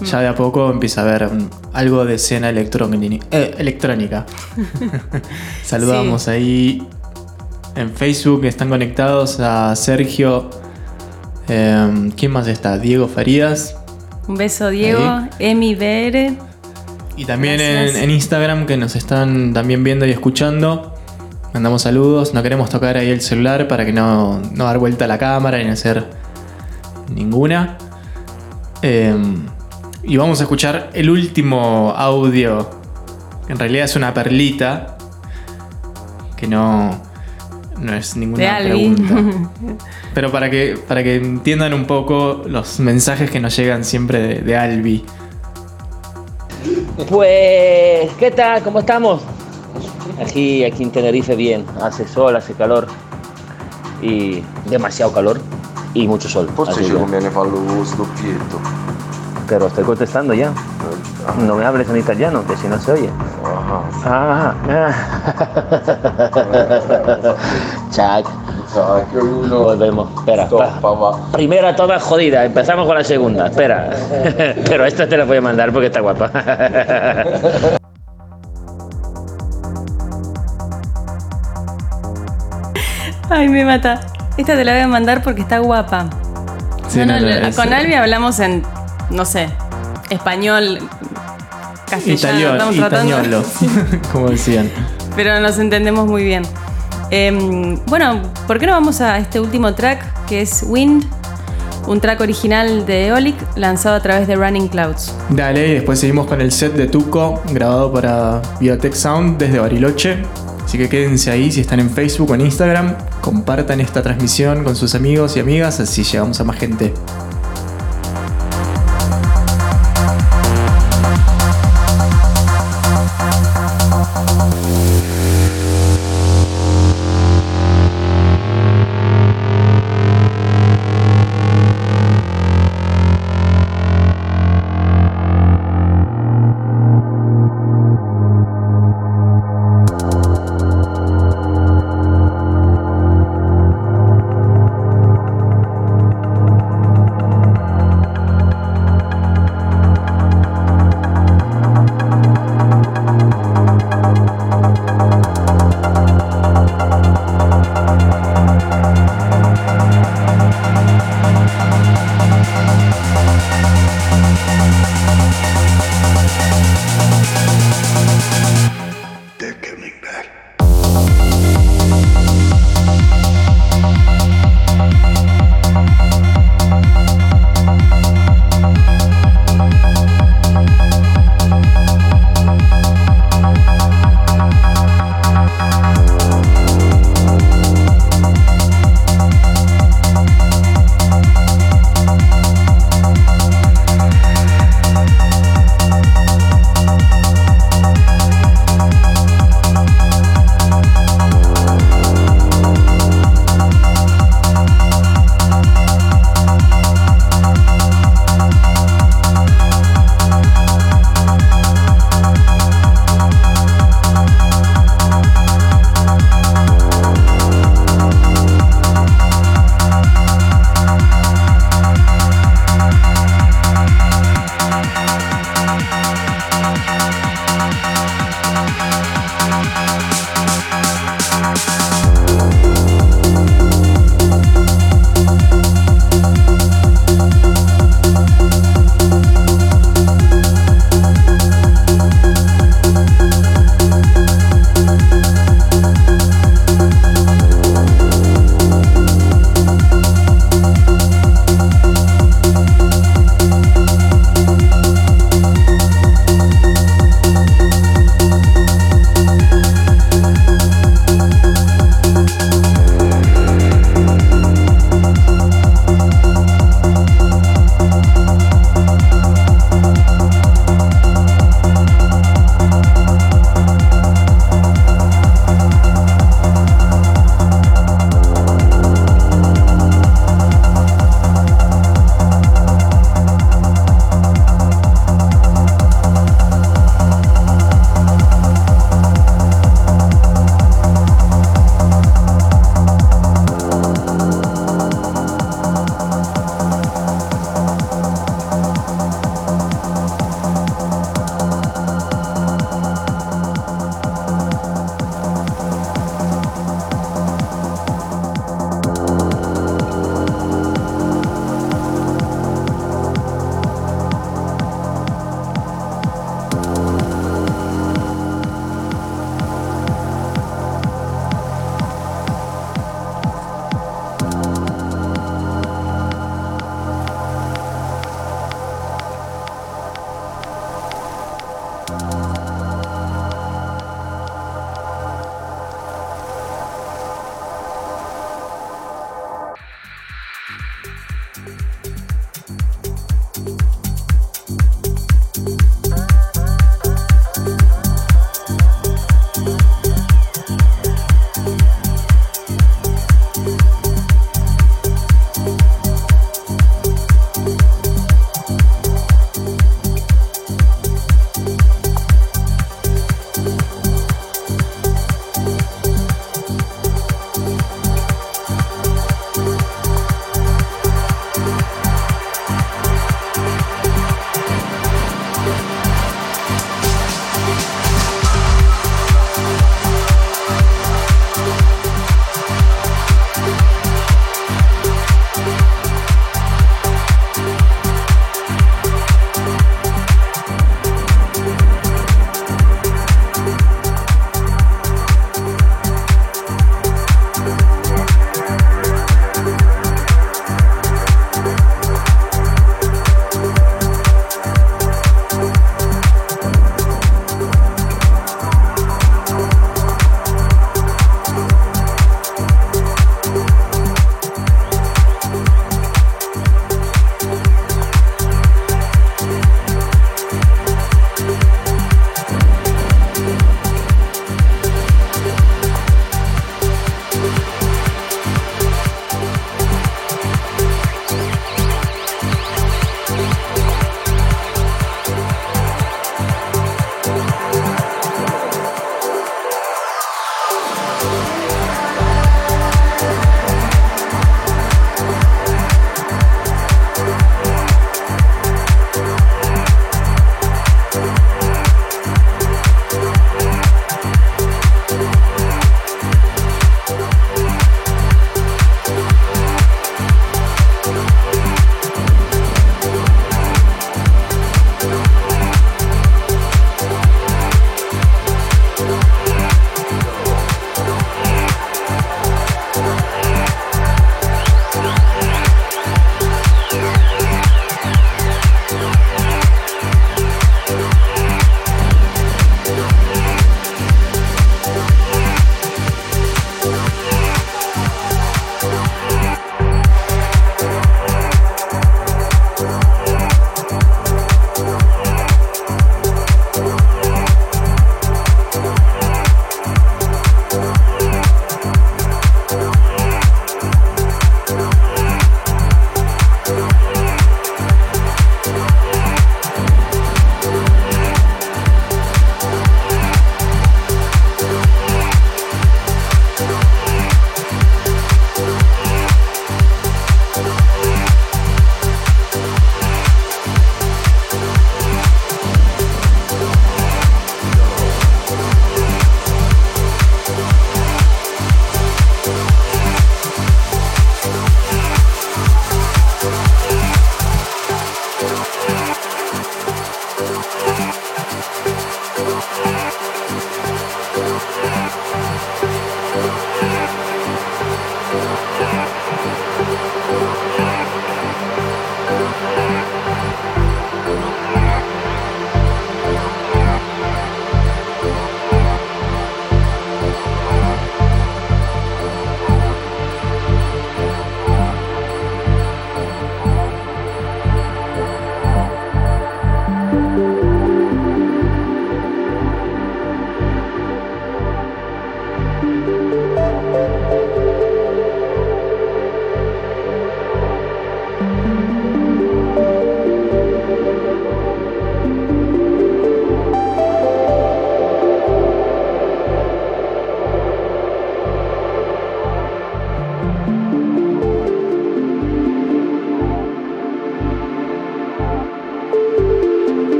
ya de a poco empieza a haber mm, algo de escena eh, electrónica. Saludamos ahí en Facebook, están conectados a Sergio. em, ¿Quién más está? Diego Farías. Un beso, Diego. Ahí. Emi BR. Y también en, Instagram que nos están también viendo y escuchando. Mandamos saludos. No queremos tocar ahí el celular para que no, no dar vuelta a la cámara ni hacer ninguna. Eh, y vamos a escuchar el último audio. En realidad es una perlita. Que no, no es ninguna pregunta. Pero para que, para que entiendan un poco los mensajes que nos llegan siempre de, de Albi. Pues, ¿qué tal? ¿Cómo estamos? Aquí, aquí en Tenerife bien, hace sol, hace calor y demasiado calor y mucho sol. Así que-. Pero estoy contestando ya. No me hables en italiano, que si no se oye. Ah, ah. Chac. Volvemos. Espera. Primera toda jodida. Empezamos con la segunda. Espera. Pero esta te la voy a mandar porque está guapa. Ay, me mata. Esta te la voy a mandar porque está guapa. Sí, No, no, no, no, le- es- con Albi hablamos en, no sé, español, castellano. Italiano, estamos tratando- como decían. pero nos entendemos muy bien. Em, bueno, ¿por qué no vamos a este último track que es Wind? Un track original de Eolic lanzado a través de Running Clouds. Dale, y después seguimos con el set de Tuco, grabado para Biotech Sound desde Bariloche. Así que quédense ahí si están en Facebook o en Instagram. Compartan esta transmisión con sus amigos y amigas, así llegamos a más gente.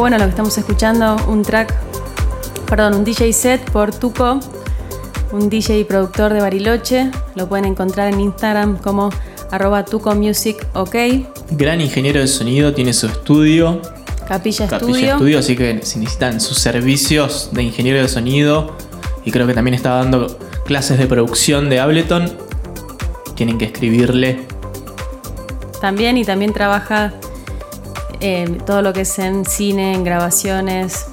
Bueno lo que estamos escuchando, un track, perdón, un DJ set por Tuco, un DJ y productor de Bariloche. Lo pueden encontrar en Instagram como arroba Tuco Music OK. Gran ingeniero de sonido, tiene su estudio, Capilla, Capilla Estudio. Estudio, así que si necesitan sus servicios de ingeniero de sonido y creo que también está dando clases de producción de Ableton, tienen que escribirle. También y también trabaja eh, todo lo que es en cine, en grabaciones,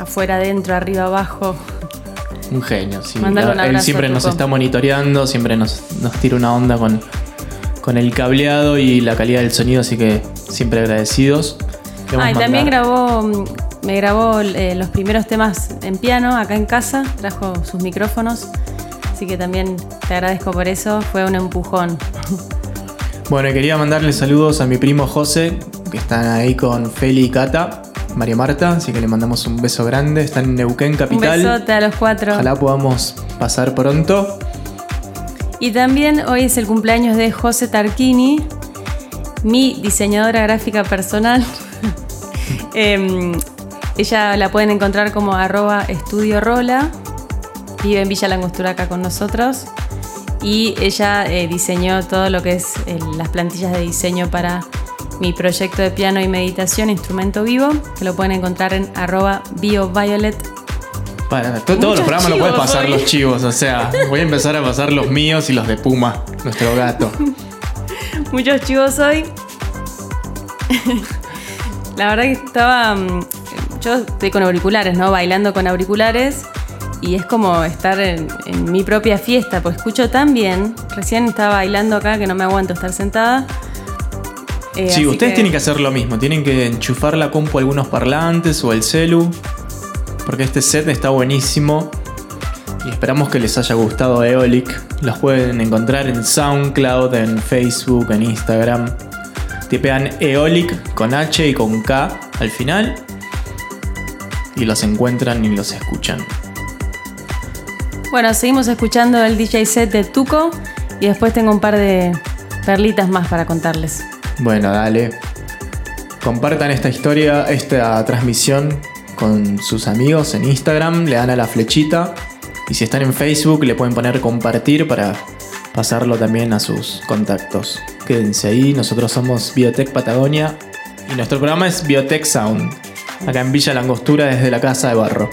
afuera, adentro, arriba, abajo. Un genio, sí. Un Él siempre nos está monitoreando, siempre nos, nos tira una onda con, con el cableado y la calidad del sonido, así que siempre agradecidos. Ah, y también grabó, mm, me grabó eh, los primeros temas en piano acá en casa, trajo sus micrófonos, así que también te agradezco por eso, fue un empujón. Bueno, quería mandarle saludos a mi primo José, que están ahí con Feli y Cata, María Marta, así que le mandamos un beso grande. Están en Neuquén Un Capital. besote a los cuatro. Ojalá podamos pasar pronto. Y también hoy es el cumpleaños de José Tarquini, mi diseñadora gráfica personal. Em, ella la pueden encontrar como arroba estudio rola. Vive en Villa Langostura acá con nosotros. Y ella eh, diseñó todo lo que es eh, las plantillas de diseño para mi proyecto de piano y meditación, instrumento vivo, que lo pueden encontrar en arroba bioviolet Para, todos los programas no puedes pasar hoy. los chivos, o sea, voy a empezar a pasar los míos y los de Puma, nuestro gato. Muchos chivos hoy. La verdad que estaba. mm, Yo estoy con auriculares, ¿no? Bailando con auriculares. Y es como estar en, en mi propia fiesta, pues escucho tan bien. Recién estaba bailando acá que no me aguanto estar sentada. Eh, Sí, ustedes tienen que hacer lo mismo, tienen que enchufar la compu a algunos parlantes o el celu, porque este set está buenísimo y esperamos que les haya gustado Eolic. Los pueden encontrar en SoundCloud, en Facebook, en Instagram. Tipean Eolic con H y con K al final y los encuentran y los escuchan. Bueno, seguimos escuchando el DJ set de Tuco. Y después tengo un par de perlitas más para contarles. Bueno, dale. Compartan esta historia, esta transmisión con sus amigos en Instagram, le dan a la flechita y si están en Facebook le pueden poner compartir para pasarlo también a sus contactos. Quédense ahí, nosotros somos Biotech Patagonia y nuestro programa es Biotech Sound, acá en Villa Langostura desde la Casa de Barro.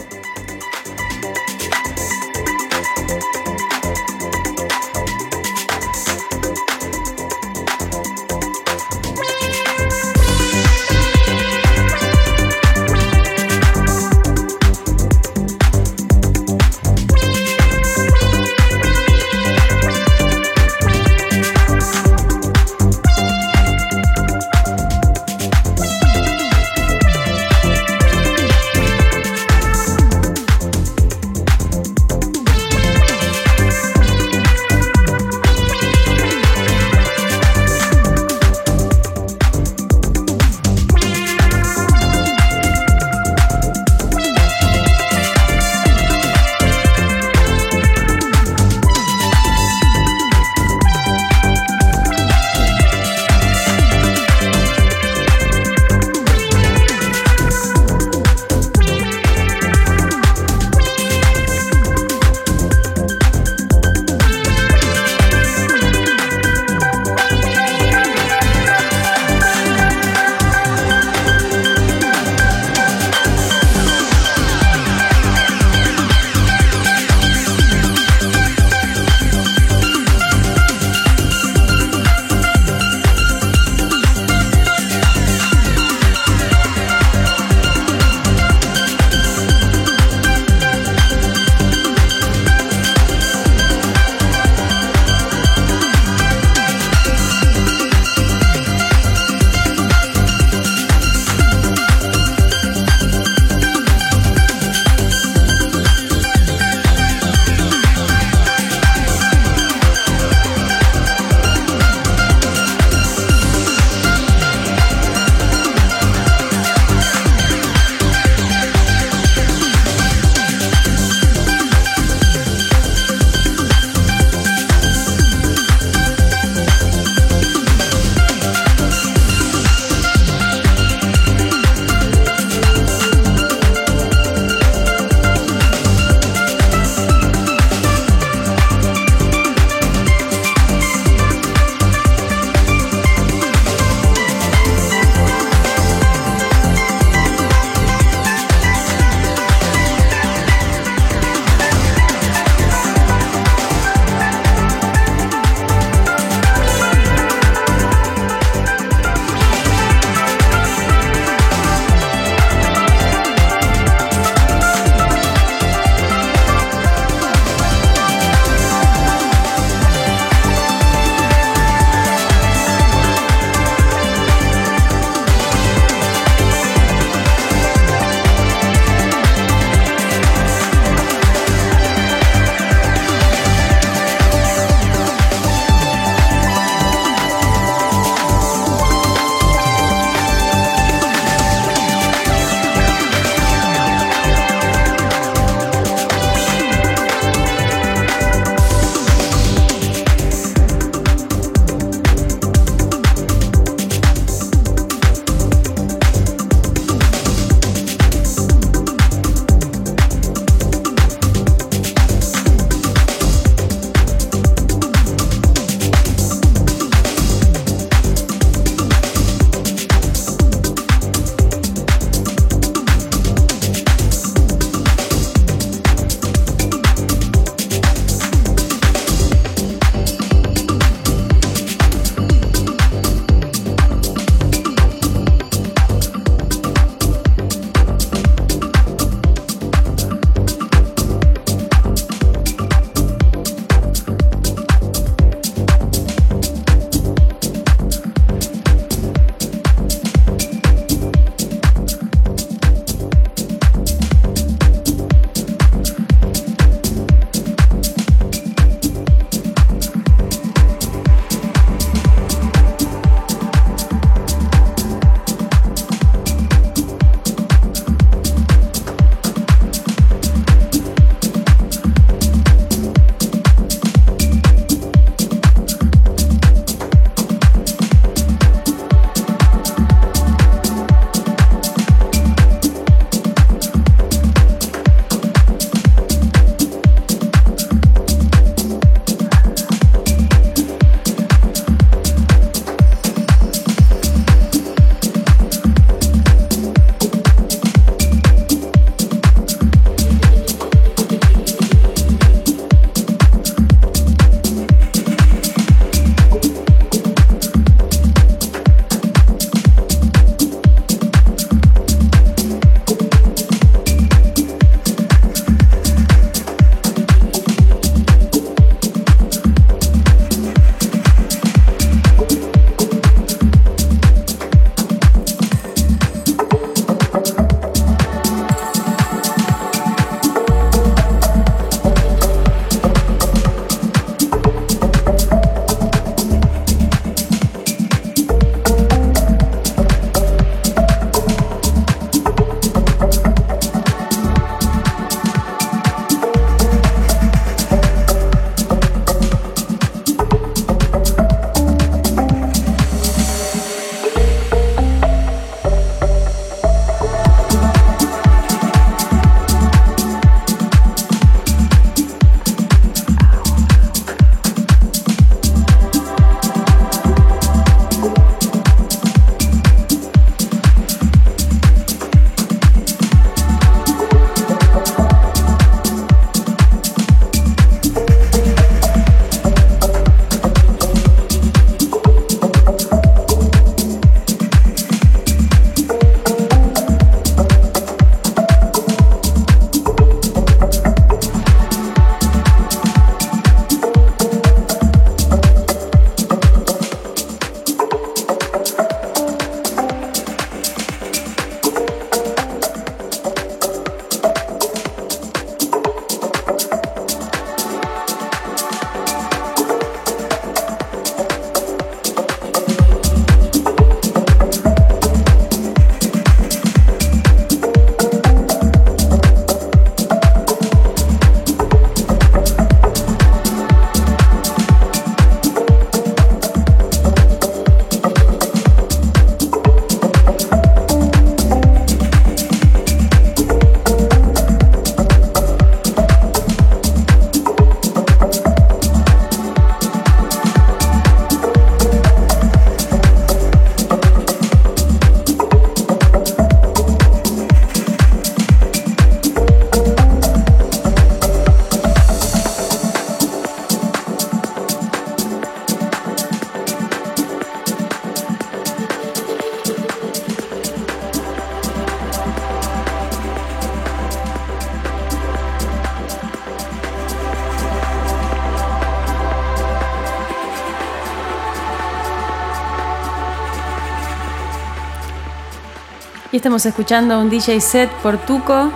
Estamos escuchando un DJ set por Tuco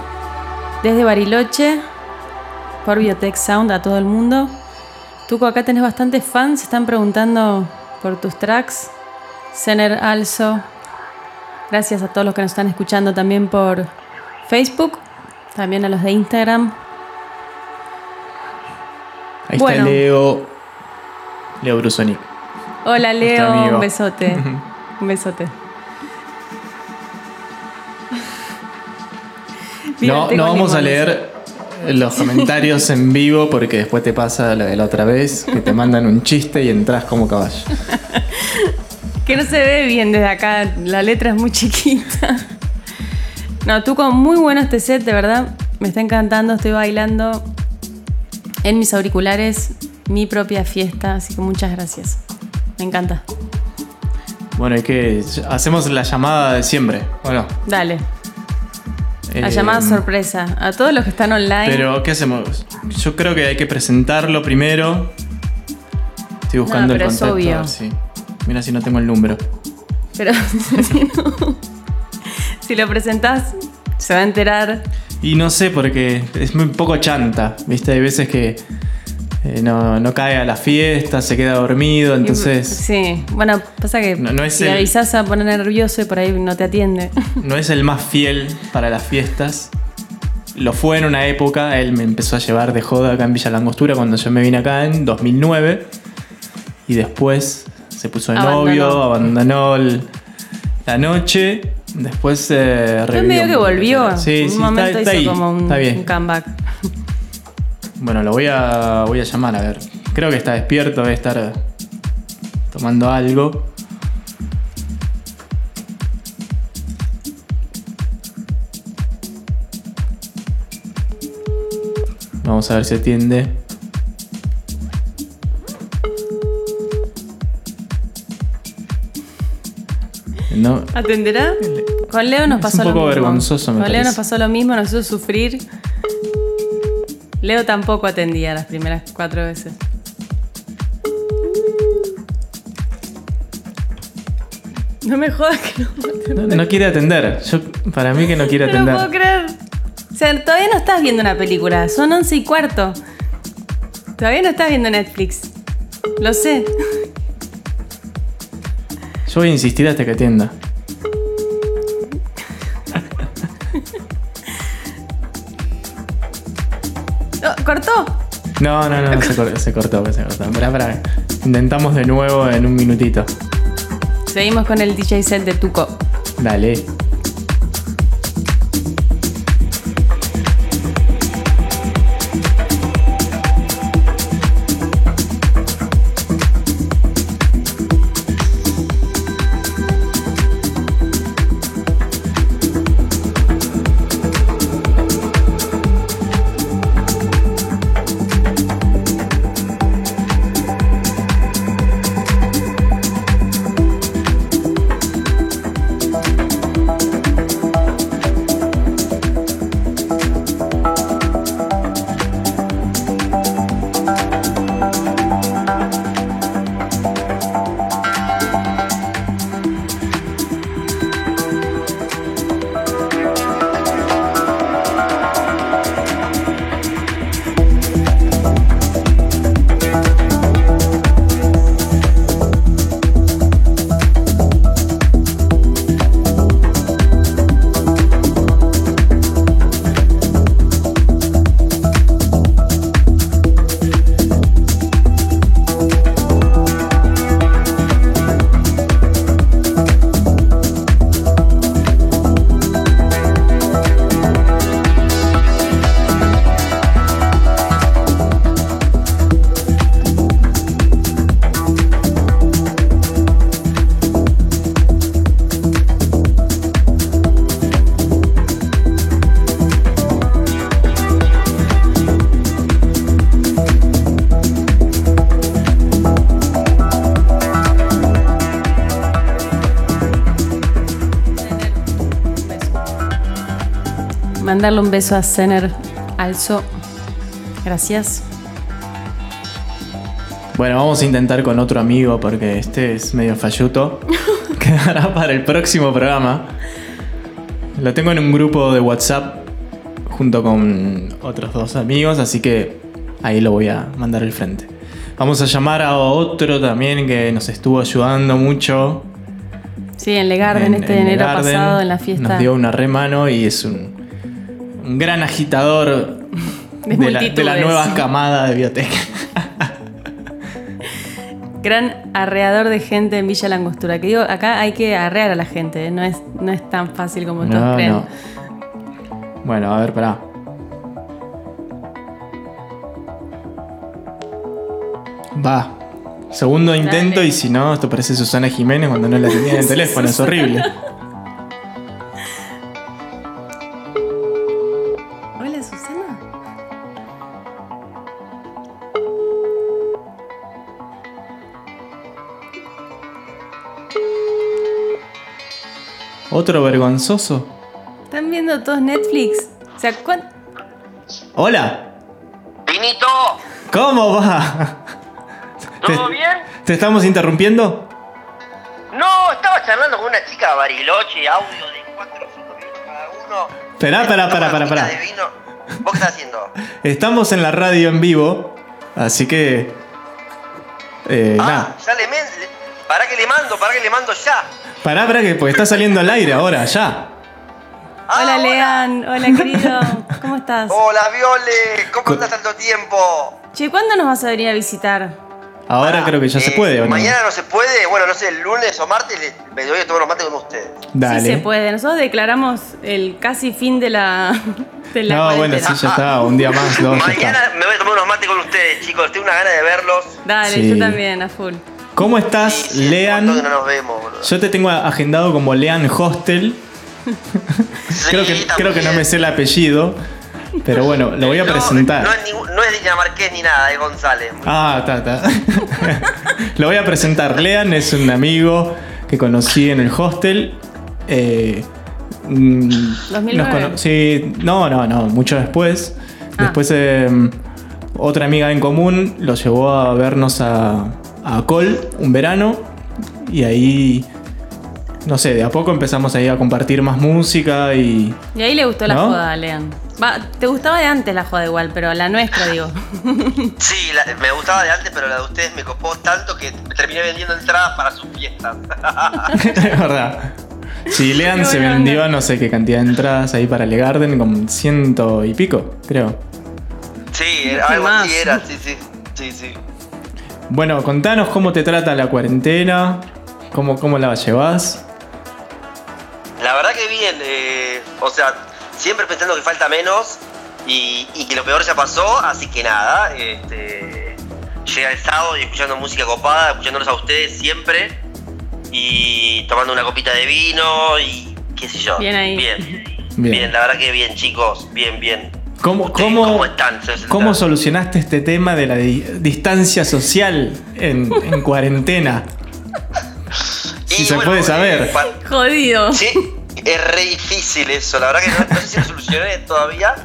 desde Bariloche por Biotech Sound a todo el mundo. Tuco, acá tenés bastantes fans, están preguntando por tus tracks. Zener Also. Gracias a todos los que nos están escuchando también por Facebook, también a los de Instagram. Ahí Bueno. está Leo. Leo Brusonic. Hola Leo, un besote. un besote. No, no vamos a leer los comentarios en vivo porque después te pasa lo de la otra vez, que te mandan un chiste y entras como caballo. Que no se ve bien desde acá, la letra es muy chiquita. No, tú con muy bueno este set, de verdad. Me está encantando, estoy bailando en mis auriculares, mi propia fiesta, así que muchas gracias. Me encanta. Bueno, y que hacemos la llamada de siempre, ¿o no? Dale, la Eh, llamada sorpresa. A todos los que están online. Pero, ¿qué hacemos? Yo creo que hay que presentarlo primero. Estoy buscando pero el es contacto. obvio. a ver si- Mira si no tengo el número. Pero si, no- si lo presentás, se va a enterar. Y no sé, porque es muy poco chanta. ¿Viste? Hay veces que eh, no, no cae a la fiesta, se queda dormido, entonces Sí, bueno, pasa que No- no es si el- avisás a poner nervioso y por ahí no te atiende. no es el más fiel para las fiestas. Lo fue en una época, él me empezó a llevar de joda acá en Villa Langostura cuando yo me vine acá en 2009. Y después se puso de Abandonó. novio, abandonó el- la noche. Después eh, revivió medio que volvió. Sí, en un sí, momento está, está hizo ahí, como un, está bien. un comeback. Bueno, lo voy a, voy a llamar a ver. Creo que está despierto, debe estar eh, tomando algo. Vamos a ver si atiende. No, ¿Atenderá? Con Leo nos pasó un lo poco mismo. vergonzoso, me Con Leo nos pasó lo mismo, nos hizo sufrir. Leo tampoco atendía las primeras cuatro veces. No me jodas que no. no, no quiere atender. Yo, para mí que no quiere No lo puedo atender. creer. O sea, todavía no estás viendo una película. Son once y cuarto. Todavía no estás viendo Netflix. Lo sé. Yo voy a insistir hasta que atienda. No, no, no, se, cor- se cortó, se cortó. Intentamos de nuevo en un minutito. Seguimos con el DJ set de Tuco. Dale. Mandarle un beso a Zener Also. Gracias. Bueno, vamos a intentar con otro amigo porque este es medio falluto. Quedará para el próximo programa. lo tengo en un grupo de WhatsApp junto con otros dos amigos, así que ahí lo voy a mandar al frente. Vamos a llamar a otro también que nos estuvo ayudando mucho. Sí, en Legarden, en- este en enero Garden. pasado, en la fiesta. Nos dio una remano y es un, un gran agitador De de, la, de la multitudes. nueva camada de biblioteca. Gran arreador de gente en Villa Langostura. Que digo, acá hay que arrear a la gente, ¿eh? no, es, no es tan fácil como todos No, creen. no. Bueno, a ver, pará. Va. Segundo intento y si no, esto parece Susana Jiménez cuando no la tenía en el teléfono, es horrible. Otro vergonzoso. ¿Están viendo todos Netflix? O sea, ¿cuán- Hola, Vinito, ¿cómo va? ¿todo ¿Te, bien? te estamos interrumpiendo? No, estaba charlando con una chica de Bariloche, audio de 4 o 5 minutos cada uno. Esperá, esperá, esperá, esperá, Una esperá. copita de vino. ¿Vos qué estás haciendo? Estamos en la radio en vivo, así que. Eh, nada. Ya le Pará que le mando, pará que le mando ya. Pará, pará, que porque está saliendo al aire ahora, ya. Ah, hola, Lean. Hola, querido. ¿Cómo estás? Hola, Viole, ¿cómo andás tanto tiempo? Che, ¿cuándo nos vas a venir a visitar? Ahora creo que ya se Eh, puede, ¿o no? Mañana no se puede, bueno, no sé, el lunes o martes le, me doy a tomar los mates con ustedes. Dale. Sí se puede. Nosotros declaramos el casi fin de la, de la no, bueno, sí, ya está. Un día más, dos, Mañana está. me voy a tomar unos mates con ustedes, chicos. Tengo una gana de verlos. Dale, Sí. yo también, a full. ¿Cómo estás, que Lean? no nos vemos, boludo. Yo te tengo agendado como Lean Hostel. creo, que, Sí, creo que no me sé el apellido. Pero bueno, lo voy a No, presentar. No, es no es Dinamarqués ni nada, es González. Ah, está, está. Lo voy a presentar. Lean es un amigo que conocí en el hostel. Eh, mm, 2009. nos cono- sí, no, no, no, mucho después. Ah. Después eh, otra amiga en común lo llevó a vernos a, a Col un verano. Y ahí, no sé, de a poco empezamos ahí a compartir más música y... Y ahí le gustó la joda, Lean. Va, te gustaba de antes la joda igual, pero la nuestra, digo. Sí, la- me gustaba de antes, pero la de ustedes me copó tanto que me terminé vendiendo entradas para sus fiestas. es verdad. Sí, Lean se vendió onda. no sé qué cantidad de entradas ahí para Le Garden, como ciento y pico, creo. Sí, algo más. así era, sí, sí. Sí, sí. Bueno, contanos cómo te trata la cuarentena, cómo, cómo la llevas. La verdad que bien, eh, o sea, siempre pensando que falta menos y, y que lo peor ya pasó, así que nada, este, llega el sábado y escuchando música copada, escuchándolos a ustedes siempre y tomando una copita de vino y qué sé yo. Bien ahí. Bien, Bien. bien, la verdad que bien chicos, bien, bien. ¿Cómo, ¿Ustedes cómo, ¿Cómo están? Se- cómo solucionaste este tema de la di- distancia social en, en cuarentena? Si Y se bueno, puede saber. eh, pa- Jodido. Sí, es re difícil eso. La verdad que no, no sé si lo solucioné todavía,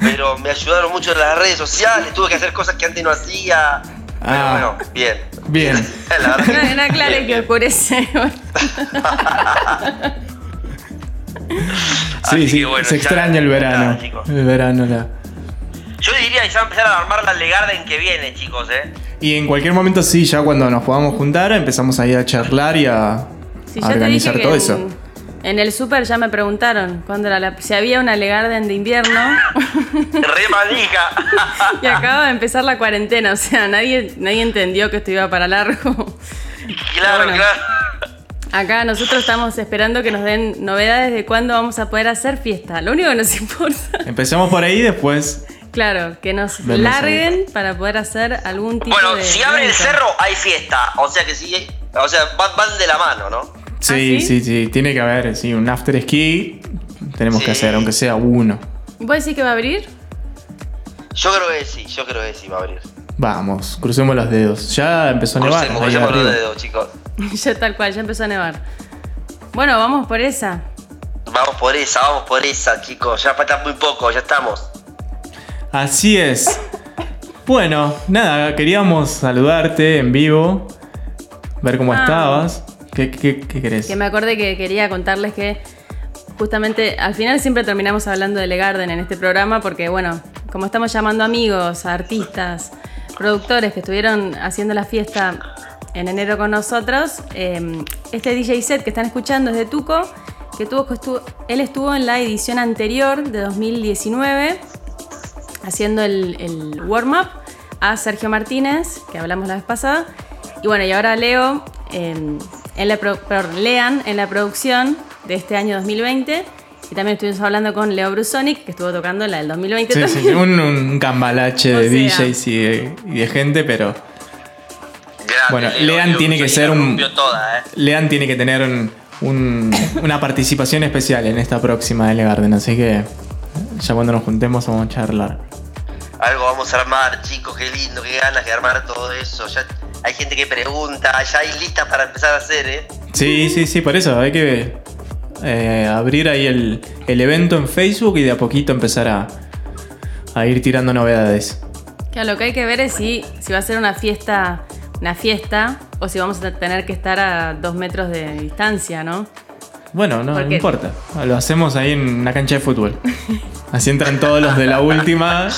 pero me ayudaron mucho en las redes sociales. Tuve que hacer cosas que antes no hacía. Pero Ah. bueno, bien. Bien. La verdad No, no aclare que oscurece. Sí, sí, bueno, se ya- extraña el verano. nada. El verano, la. Yo diría que ya empezar a armar la Legarden que viene, chicos, ¿eh? Y en cualquier momento, sí, ya cuando nos podamos juntar, empezamos ahí a charlar y a, Si a ya te organizar todo en, eso. en el súper ya me preguntaron cuándo era la, si había una Legarden de invierno Re manija. y acaba de empezar la cuarentena. O sea, nadie, nadie entendió que esto iba para largo. claro, Bueno. claro. Acá nosotros estamos esperando que nos den novedades de cuándo vamos a poder hacer fiesta. Lo único que nos importa, Empecemos por ahí, después. claro, que nos Vemos larguen para poder hacer algún tipo Bueno, de. si abren el cerro, hay fiesta. O sea que sí, o sea, van, van de la mano, ¿no? Sí, ¿Ah, sí, sí, tiene que haber, sí, un after ski. Tenemos que Sí. hacer, aunque sea uno. ¿Vos decís que va a abrir? Yo creo que sí, yo creo que sí va a abrir. Vamos, crucemos los dedos. Ya empezó a nevar. Crucemos, los dedos, chicos. ya tal cual, ya empezó a nevar. Bueno, vamos por esa. Vamos por esa, vamos por esa, chicos. Ya falta muy poco, ya estamos. Así es. Bueno, nada, queríamos saludarte en vivo, ver cómo Ah. estabas. ¿Qué, qué, qué querés? Que me acordé que quería contarles que justamente al final siempre terminamos hablando de Le Garden en este programa porque, bueno, como estamos llamando amigos, a artistas, productores que estuvieron haciendo la fiesta en enero con nosotros, eh, este DJ set que están escuchando es de Tuco, que tuvo, él estuvo en la edición anterior de 2019 haciendo el, el warm-up a Sergio Martínez, que hablamos la vez pasada. Y bueno, y ahora Leo, eh, en la Lean en la producción de este año 2020. Y también estuvimos hablando con Leo Brusonic, que estuvo tocando la del 2020 Sí, también. sí, un, un cambalache O de sea. DJs y de, y de gente, pero. Bueno, Leo, Lean Leo tiene que ser un. toda, ¿eh? Lean tiene que tener un- un- una participación especial en esta próxima de Garden, así que ya cuando nos juntemos vamos a charlar. Algo vamos a armar, chicos, qué lindo, qué ganas de armar todo eso. Ya hay gente que pregunta, ya hay listas para empezar a hacer, ¿eh? Sí, sí, sí, por eso hay que eh, abrir ahí el, el evento en Facebook y de a poquito empezar a, a ir tirando novedades. Claro, lo que hay que ver es si, si va a ser una fiesta, una fiesta, o si vamos a tener que estar a dos metros de distancia, ¿no? Bueno, no, no importa. Lo hacemos ahí en una cancha de fútbol. Así entran todos los de la última.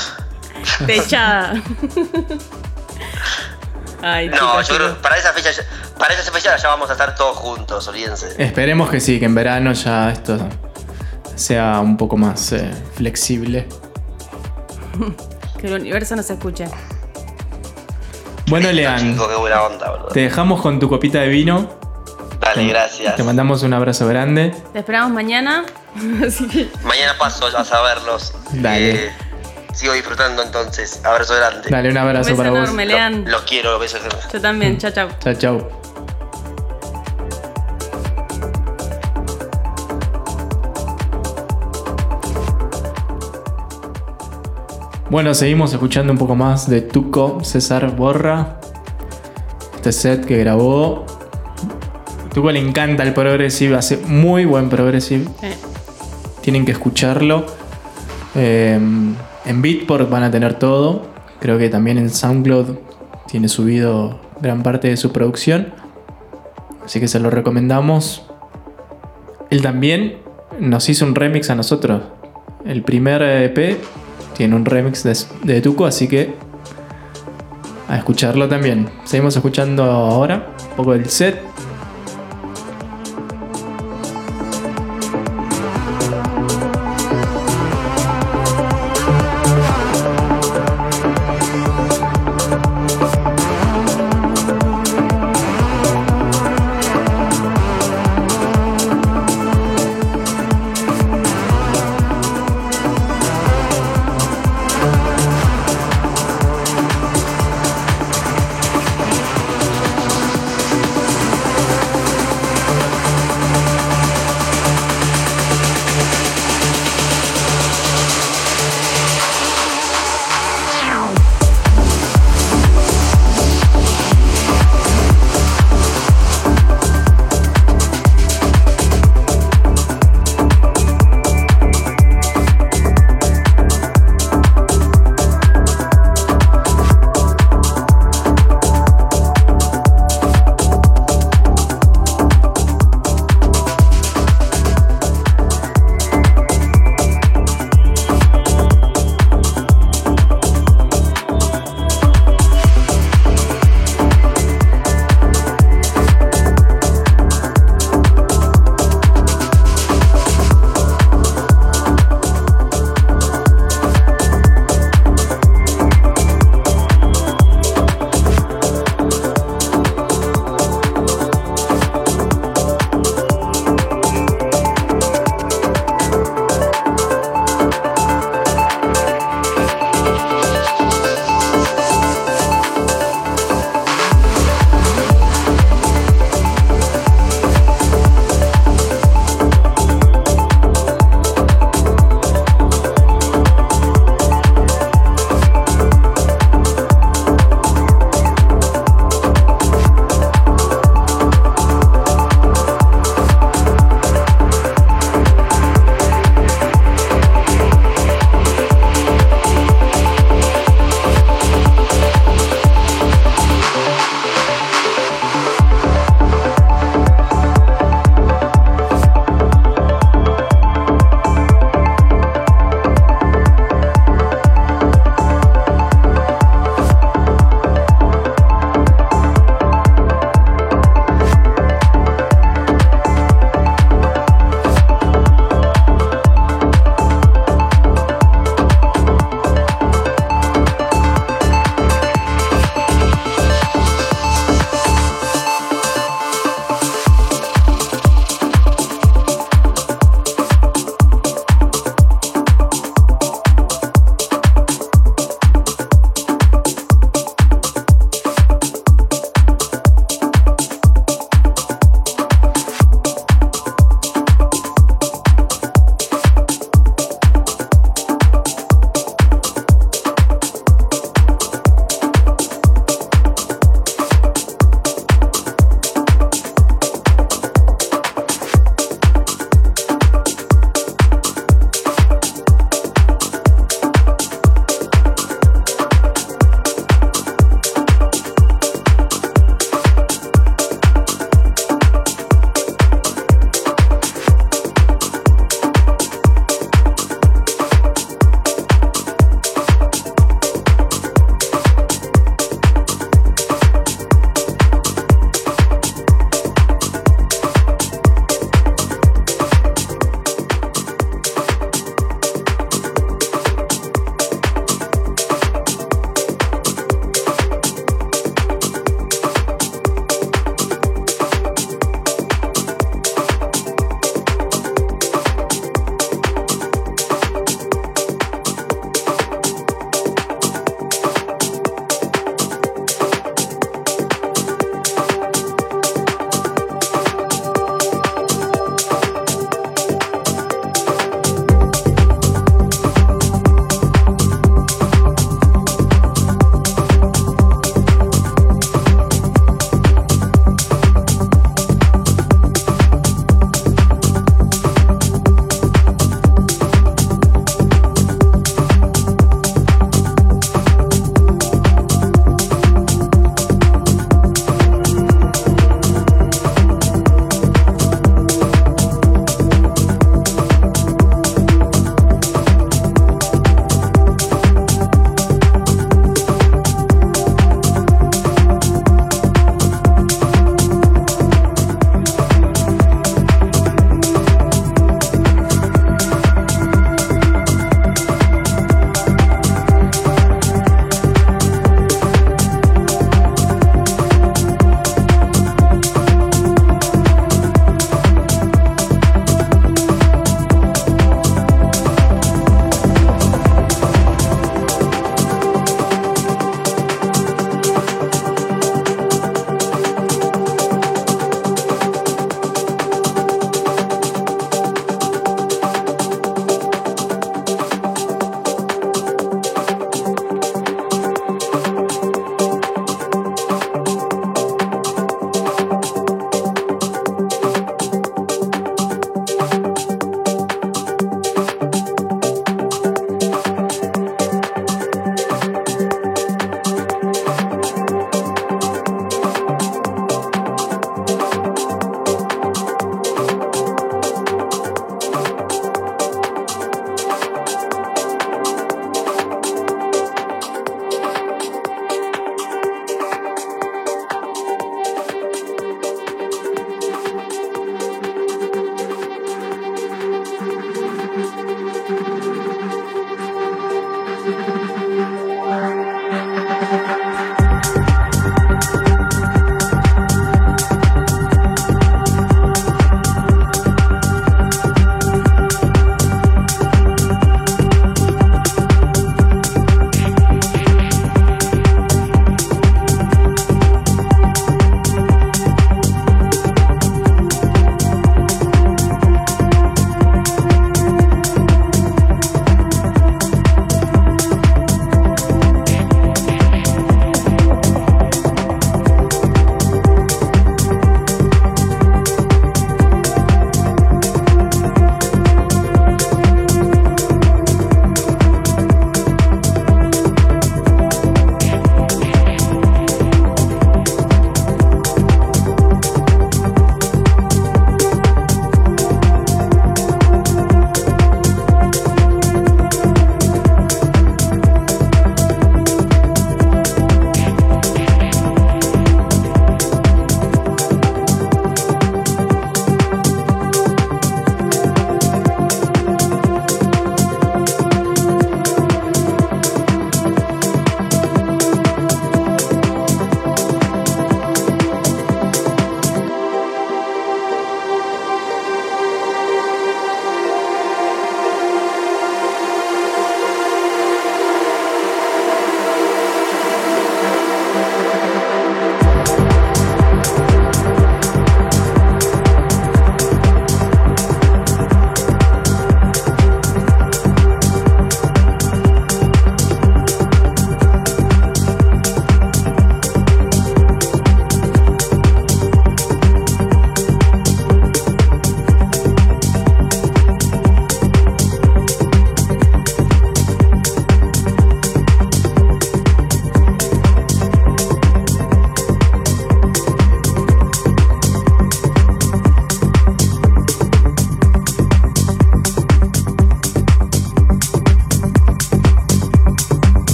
Techada. Ay, No, yo creo chicos. que para esa fecha, para esa fecha ya vamos a estar todos juntos, olvídense. Esperemos que sí, que en verano ya esto sea un poco más eh, flexible. Que el universo nos escuche. Bueno, Lean, Chico, qué buena onda, boludo. te dejamos con tu copita de vino. Dale, gracias. Te mandamos un abrazo grande. Te esperamos mañana. Así que Mañana paso a verlos. Dale. Eh, sigo disfrutando entonces. Abrazo grande. Dale un abrazo Un beso para vos. enorme, Lean. Los quiero, besos. Yo también, chao, chao. Chao, chao. Bueno, seguimos escuchando un poco más de Tuco César Borra. Este set que grabó. Tuco le encanta el progressive, hace muy buen progressive. Eh, Tienen que escucharlo. Eh, en Beatport van a tener todo. Creo que también en SoundCloud tiene subido gran parte de su producción. Así que se lo recomendamos. Él también nos hizo un remix a nosotros. El primer EP tiene un remix de, de Tuco, así que a escucharlo también. Seguimos escuchando ahora un poco del set.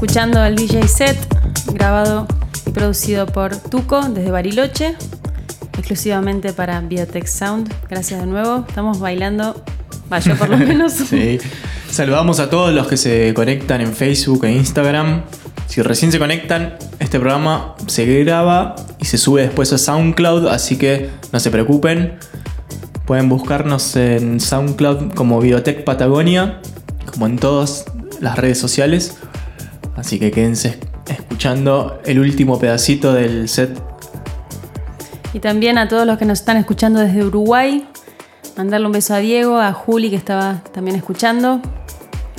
Escuchando el DJ set, grabado y producido por Tuco desde Bariloche, exclusivamente para Biotech Sound. Gracias de nuevo. Estamos bailando, va, yo por lo menos. Sí. Saludamos a todos los que se conectan en Facebook e Instagram. Si recién se conectan, este programa se graba y se sube después a SoundCloud, así que no se preocupen. Pueden buscarnos en SoundCloud como Biotech Patagonia, como en todas las redes sociales. Así que quédense escuchando el último pedacito del set. Y también a todos los que nos están escuchando desde Uruguay. Mandarle un beso a Diego, a Juli que estaba también escuchando.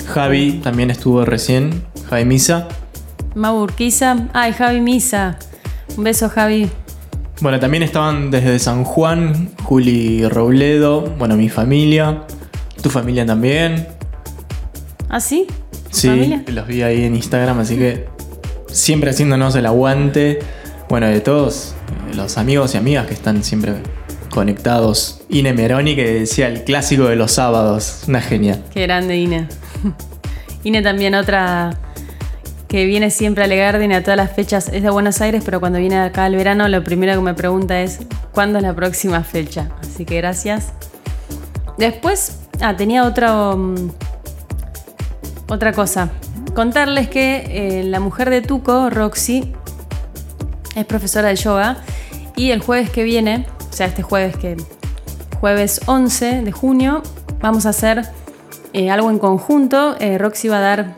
Javi también estuvo recién, Javi Misa. Mau Urquiza. Ay, Javi Misa. Un beso, Javi. Bueno, también estaban desde San Juan, Juli Robledo, bueno, mi familia, tu familia también. ¿Ah, sí? Sí, familia? los vi ahí en Instagram, así que siempre haciéndonos el aguante, bueno, de todos eh, los amigos y amigas que están siempre conectados. Ine Meroni que decía el clásico de los sábados, una genia. Qué grande, Ine. Ine también otra que viene siempre a Legarden a todas las fechas. Es de Buenos Aires, pero cuando viene acá al verano, lo primero que me pregunta es ¿cuándo es la próxima fecha? Así que gracias. Después, ah, tenía otro, mm, otra cosa. Contarles que eh, la mujer de Tuco, Roxy, es profesora de yoga y el jueves que viene, o sea, este jueves que jueves 11 de junio, vamos a hacer eh, algo en conjunto. Eh, Roxy va a dar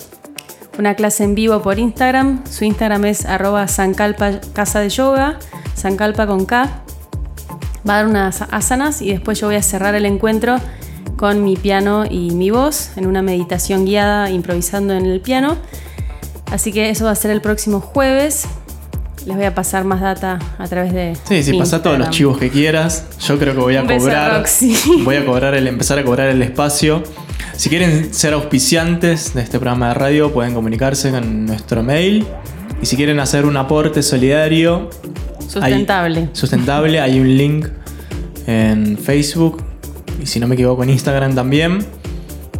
una clase en vivo por Instagram. Su Instagram es arroba Sancalpa Casa de Yoga, Sancalpa con K. Va a dar unas asanas y después yo voy a cerrar el encuentro con mi piano y mi voz en una meditación guiada improvisando en el piano. Así que eso va a ser el próximo jueves. Les voy a pasar más data a través de. Sí, sí, pasa todos los chivos que quieras. Yo creo que voy a Un beso a cobrar. Voy a cobrar el, empezar a cobrar el espacio. Si quieren ser auspiciantes de este programa de radio, pueden comunicarse con nuestro mail. Y si quieren hacer un aporte solidario, Sustentable. hay- sustentable, hay un link en Facebook. Y si no me equivoco, en Instagram también.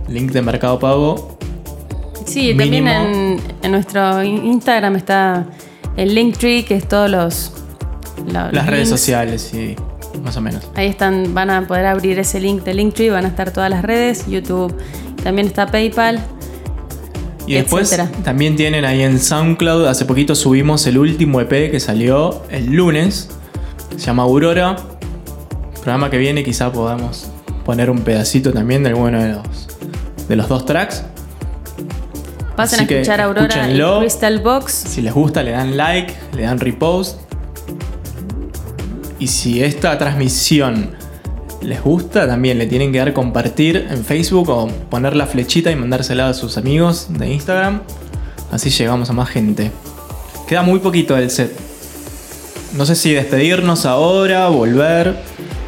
Link de Mercado Pago. Sí, también Mínimo. en, en nuestro in- Instagram está el Linktree, que es todos los. la- los Las redes sociales, sí, más o menos. Ahí están, van a poder abrir ese link de Linktree, van a estar todas las redes, YouTube. También está PayPal. Y después etcétera. también tienen ahí en SoundCloud, hace poquito subimos el último EP que salió el lunes. Se llama Aurora. Programa que viene quizá podamos poner un pedacito también de alguno de los, de los dos tracks. Pasen Así a escuchar Aurora escúchenlo. y Crystal Box. Si les gusta le dan like, le dan repost. Y si esta transmisión les gusta, también le tienen que dar compartir en Facebook o poner la flechita y mandársela a sus amigos de Instagram. Así llegamos a más gente. Queda muy poquito del set. No sé si despedirnos ahora, volver.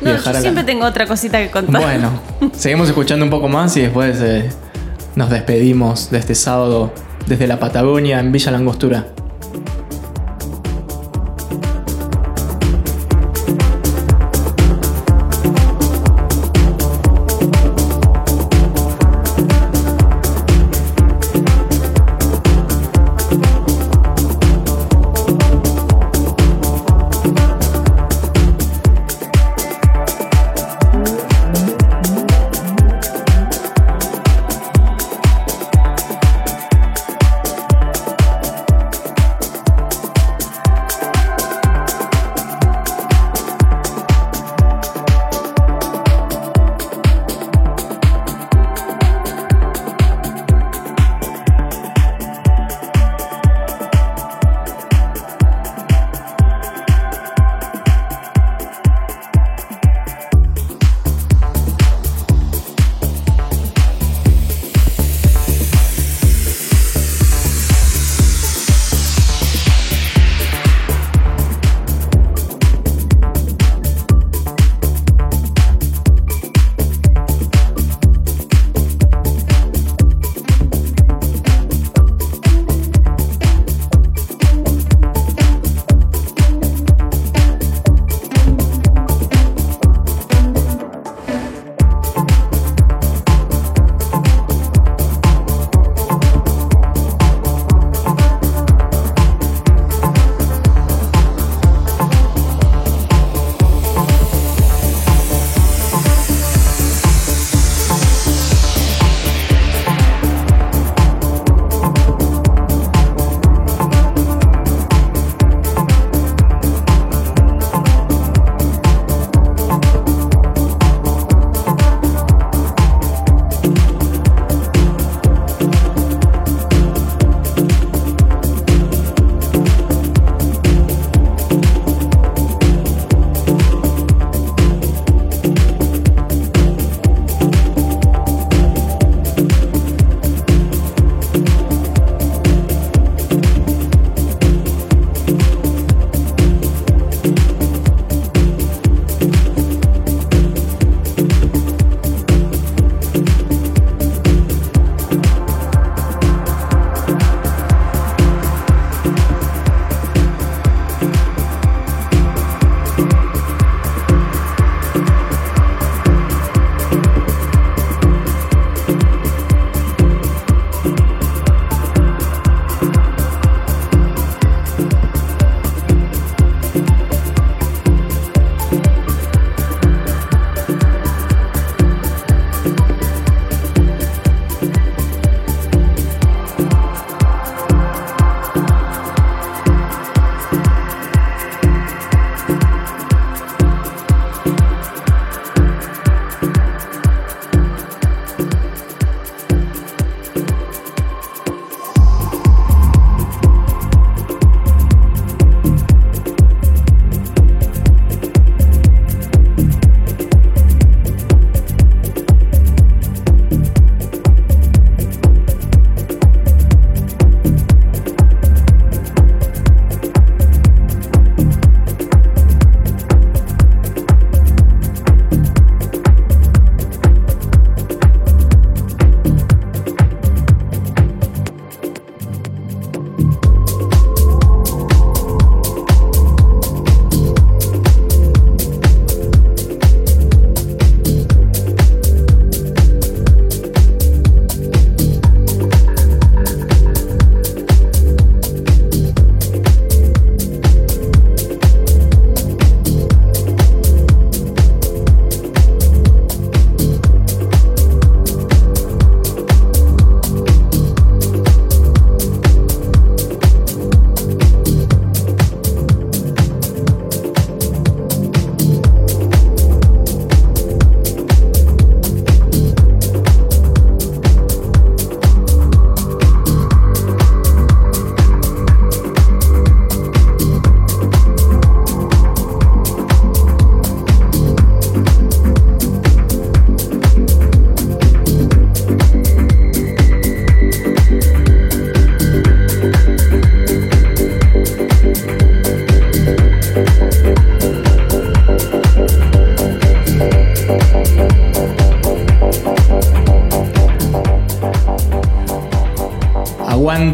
No, yo la- siempre tengo otra cosita que contar. Bueno, seguimos escuchando un poco más y después eh, nos despedimos de este sábado desde la Patagonia en Villa Langostura.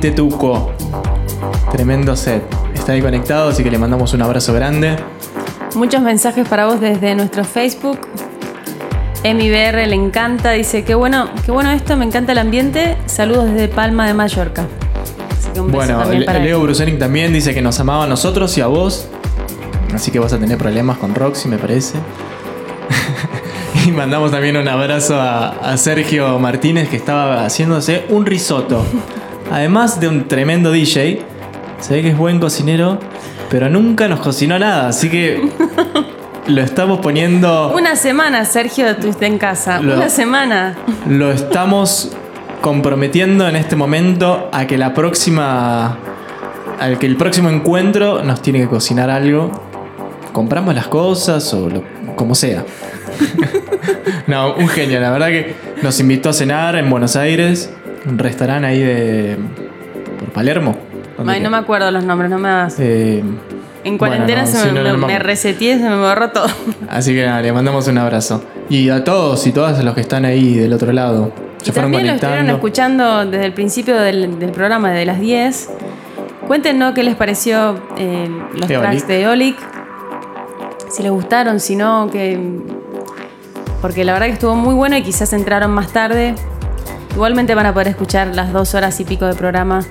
Aguante Tuco. Tremendo set. Está ahí conectado, así que le mandamos un abrazo grande. Muchos mensajes para vos desde nuestro Facebook. MIBR le encanta, dice, qué bueno, qué bueno esto, me encanta el ambiente. Saludos desde Palma de Mallorca. Así que un beso Bueno, para Leo él. Brusening también dice que nos amaba a nosotros y a vos. Así que vas a tener problemas con Roxy, me parece. y mandamos también un abrazo a, a Sergio Martínez que estaba haciéndose un risotto. Además de un tremendo DJ. Se ve que es buen cocinero, pero nunca nos cocinó nada. Así que lo estamos poniendo. Una semana, Sergio, estuviste en casa. Lo- Una semana. Lo estamos comprometiendo en este momento a que la próxima. Al que el próximo encuentro nos tiene que cocinar algo. Compramos las cosas o lo- como sea. no, un genio, la verdad que nos invitó a cenar en Buenos Aires, un restaurante ahí de. por Palermo. ¿Dónde Ay, no me acuerdo los nombres, no me hagas. Eh, En cuarentena bueno, no, se me, no, no, me reseteé, se me borró todo. Así que nada, le mandamos un abrazo. Y a todos y todas los que están ahí del otro lado. Se Y fueron también lo estuvieron conectando. escuchando desde el principio del, del programa, de las 10. Cuéntenos qué les pareció eh, los Eolic. tracks de Eolic. Si les gustaron, si no, que. Porque la verdad que estuvo muy bueno y quizás entraron más tarde. Igualmente van a poder escuchar las dos horas y pico de programa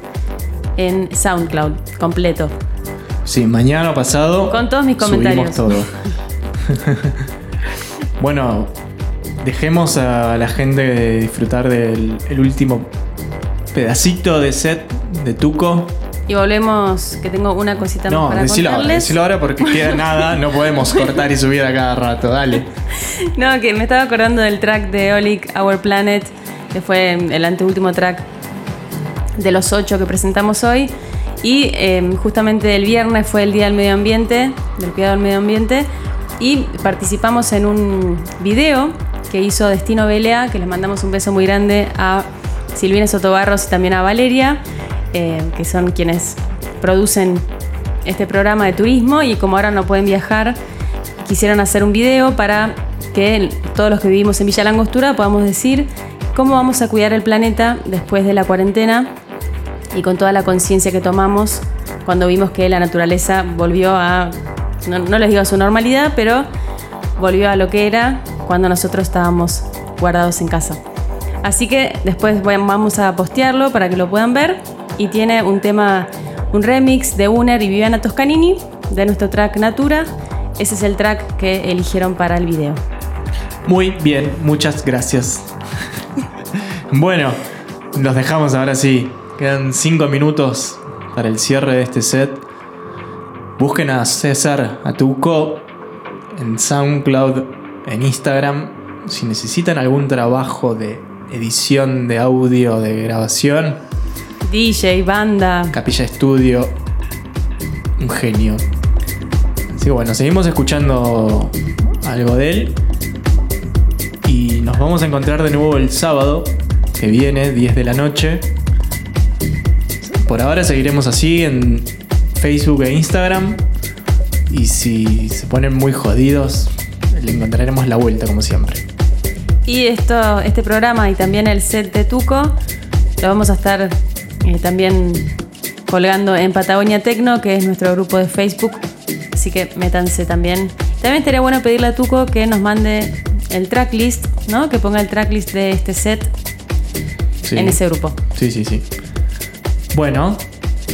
en SoundCloud, completo. Sí, mañana o pasado. Con todos mis comentarios. Subimos todo. bueno, dejemos a la gente disfrutar del el último pedacito de set de Tuco. Y volvemos, que tengo una cosita más No, para decilo contarles. decilo ahora porque queda nada, no podemos cortar y subir a cada rato, dale. No, que me estaba acordando del track de Eolic, Our Planet, que fue el anteúltimo track de los ocho que presentamos hoy. Y eh, justamente el viernes fue el Día del Medio Ambiente, del cuidado del medio ambiente, y participamos en un video que hizo Destino Belea, que les mandamos un beso muy grande a Silvina Sotobarros y también a Valeria, eh, que son quienes producen este programa de turismo y como ahora no pueden viajar, quisieron hacer un video para que todos los que vivimos en Villa Langostura podamos decir cómo vamos a cuidar el planeta después de la cuarentena y con toda la conciencia que tomamos cuando vimos que la naturaleza volvió a, no, no les digo a su normalidad, pero volvió a lo que era cuando nosotros estábamos guardados en casa. Así que después vamos a postearlo para que lo puedan ver y tiene un tema, un remix de Uner y Viviana Toscanini de nuestro track Natura. Ese es el track que eligieron para el video. Muy bien, muchas gracias. Bueno, los dejamos ahora sí. Quedan cinco minutos para el cierre de este set. Busquen a César, a Tuco, en SoundCloud, en Instagram. Si necesitan algún trabajo de edición de audio, de grabación, DJ, banda. Capilla Estudio, un genio. Así que bueno, seguimos escuchando algo de él. Y nos vamos a encontrar de nuevo el sábado, que viene, 10 de la noche. Por ahora seguiremos así en Facebook e Instagram. Y si se ponen muy jodidos, le encontraremos la vuelta como siempre. Y esto, este programa y también el set de Tuco lo vamos a estar eh, también colgando en Patagonia Tecno, que es nuestro grupo de Facebook. Así que métanse también. También estaría bueno pedirle a Tuco que nos mande el tracklist, ¿no? Que ponga el tracklist de este set Sí. en ese grupo. Sí, sí, sí. Bueno,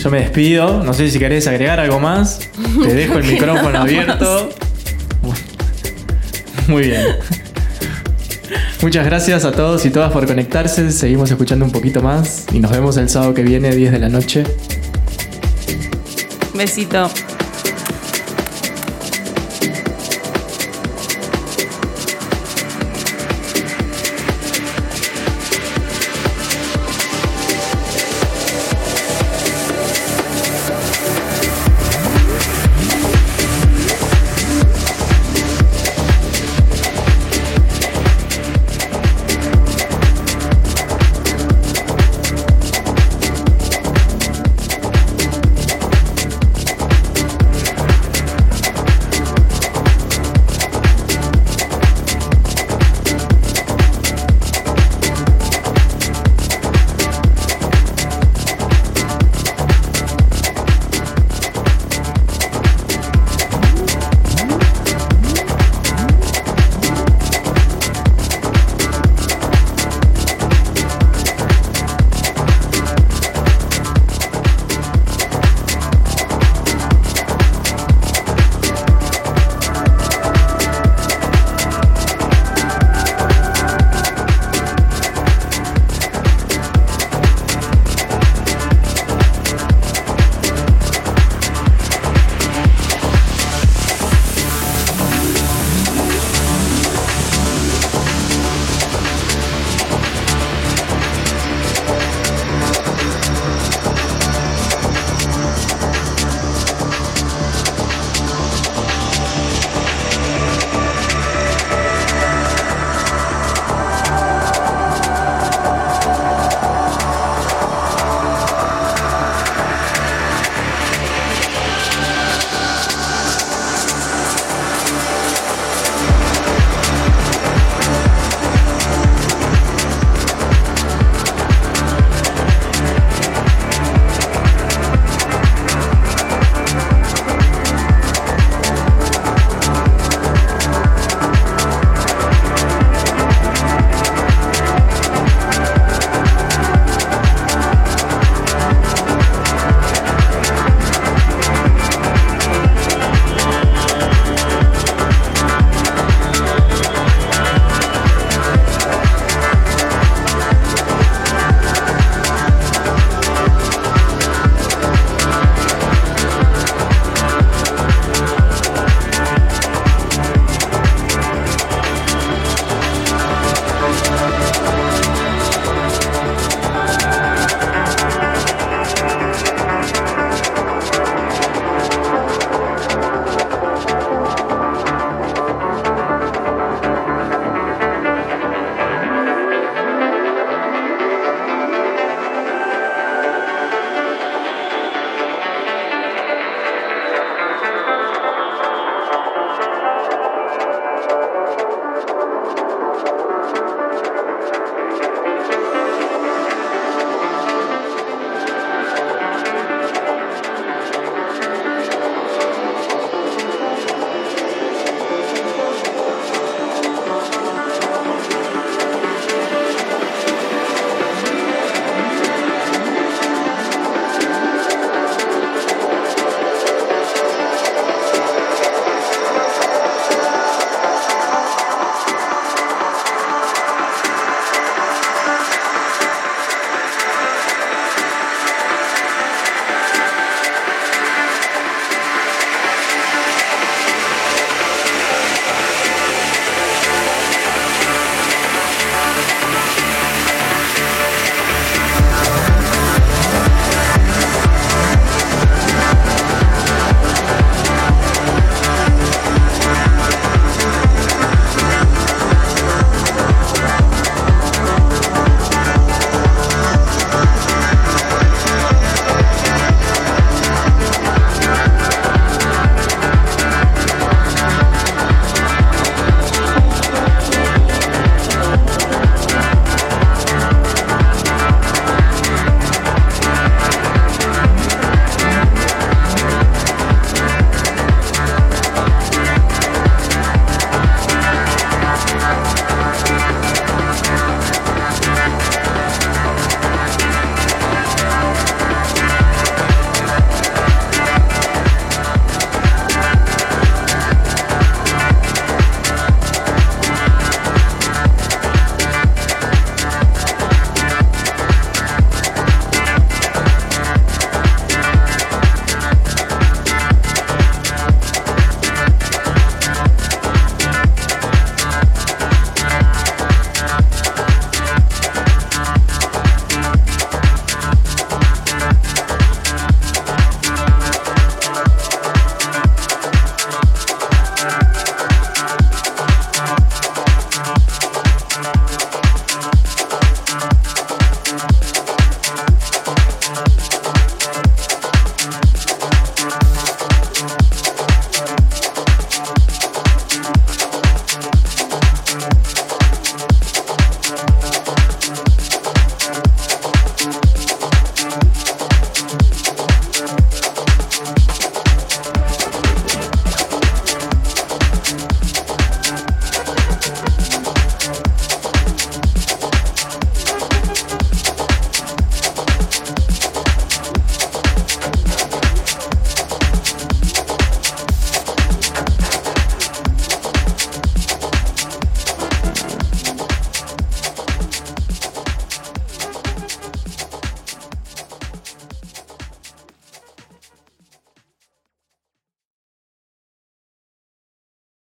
yo me despido. No sé si querés agregar algo más. Te dejo el micrófono abierto. Muy bien. Muchas gracias a todos y todas por conectarse. Seguimos escuchando un poquito más y nos vemos el sábado que viene, 10 de la noche. Besito.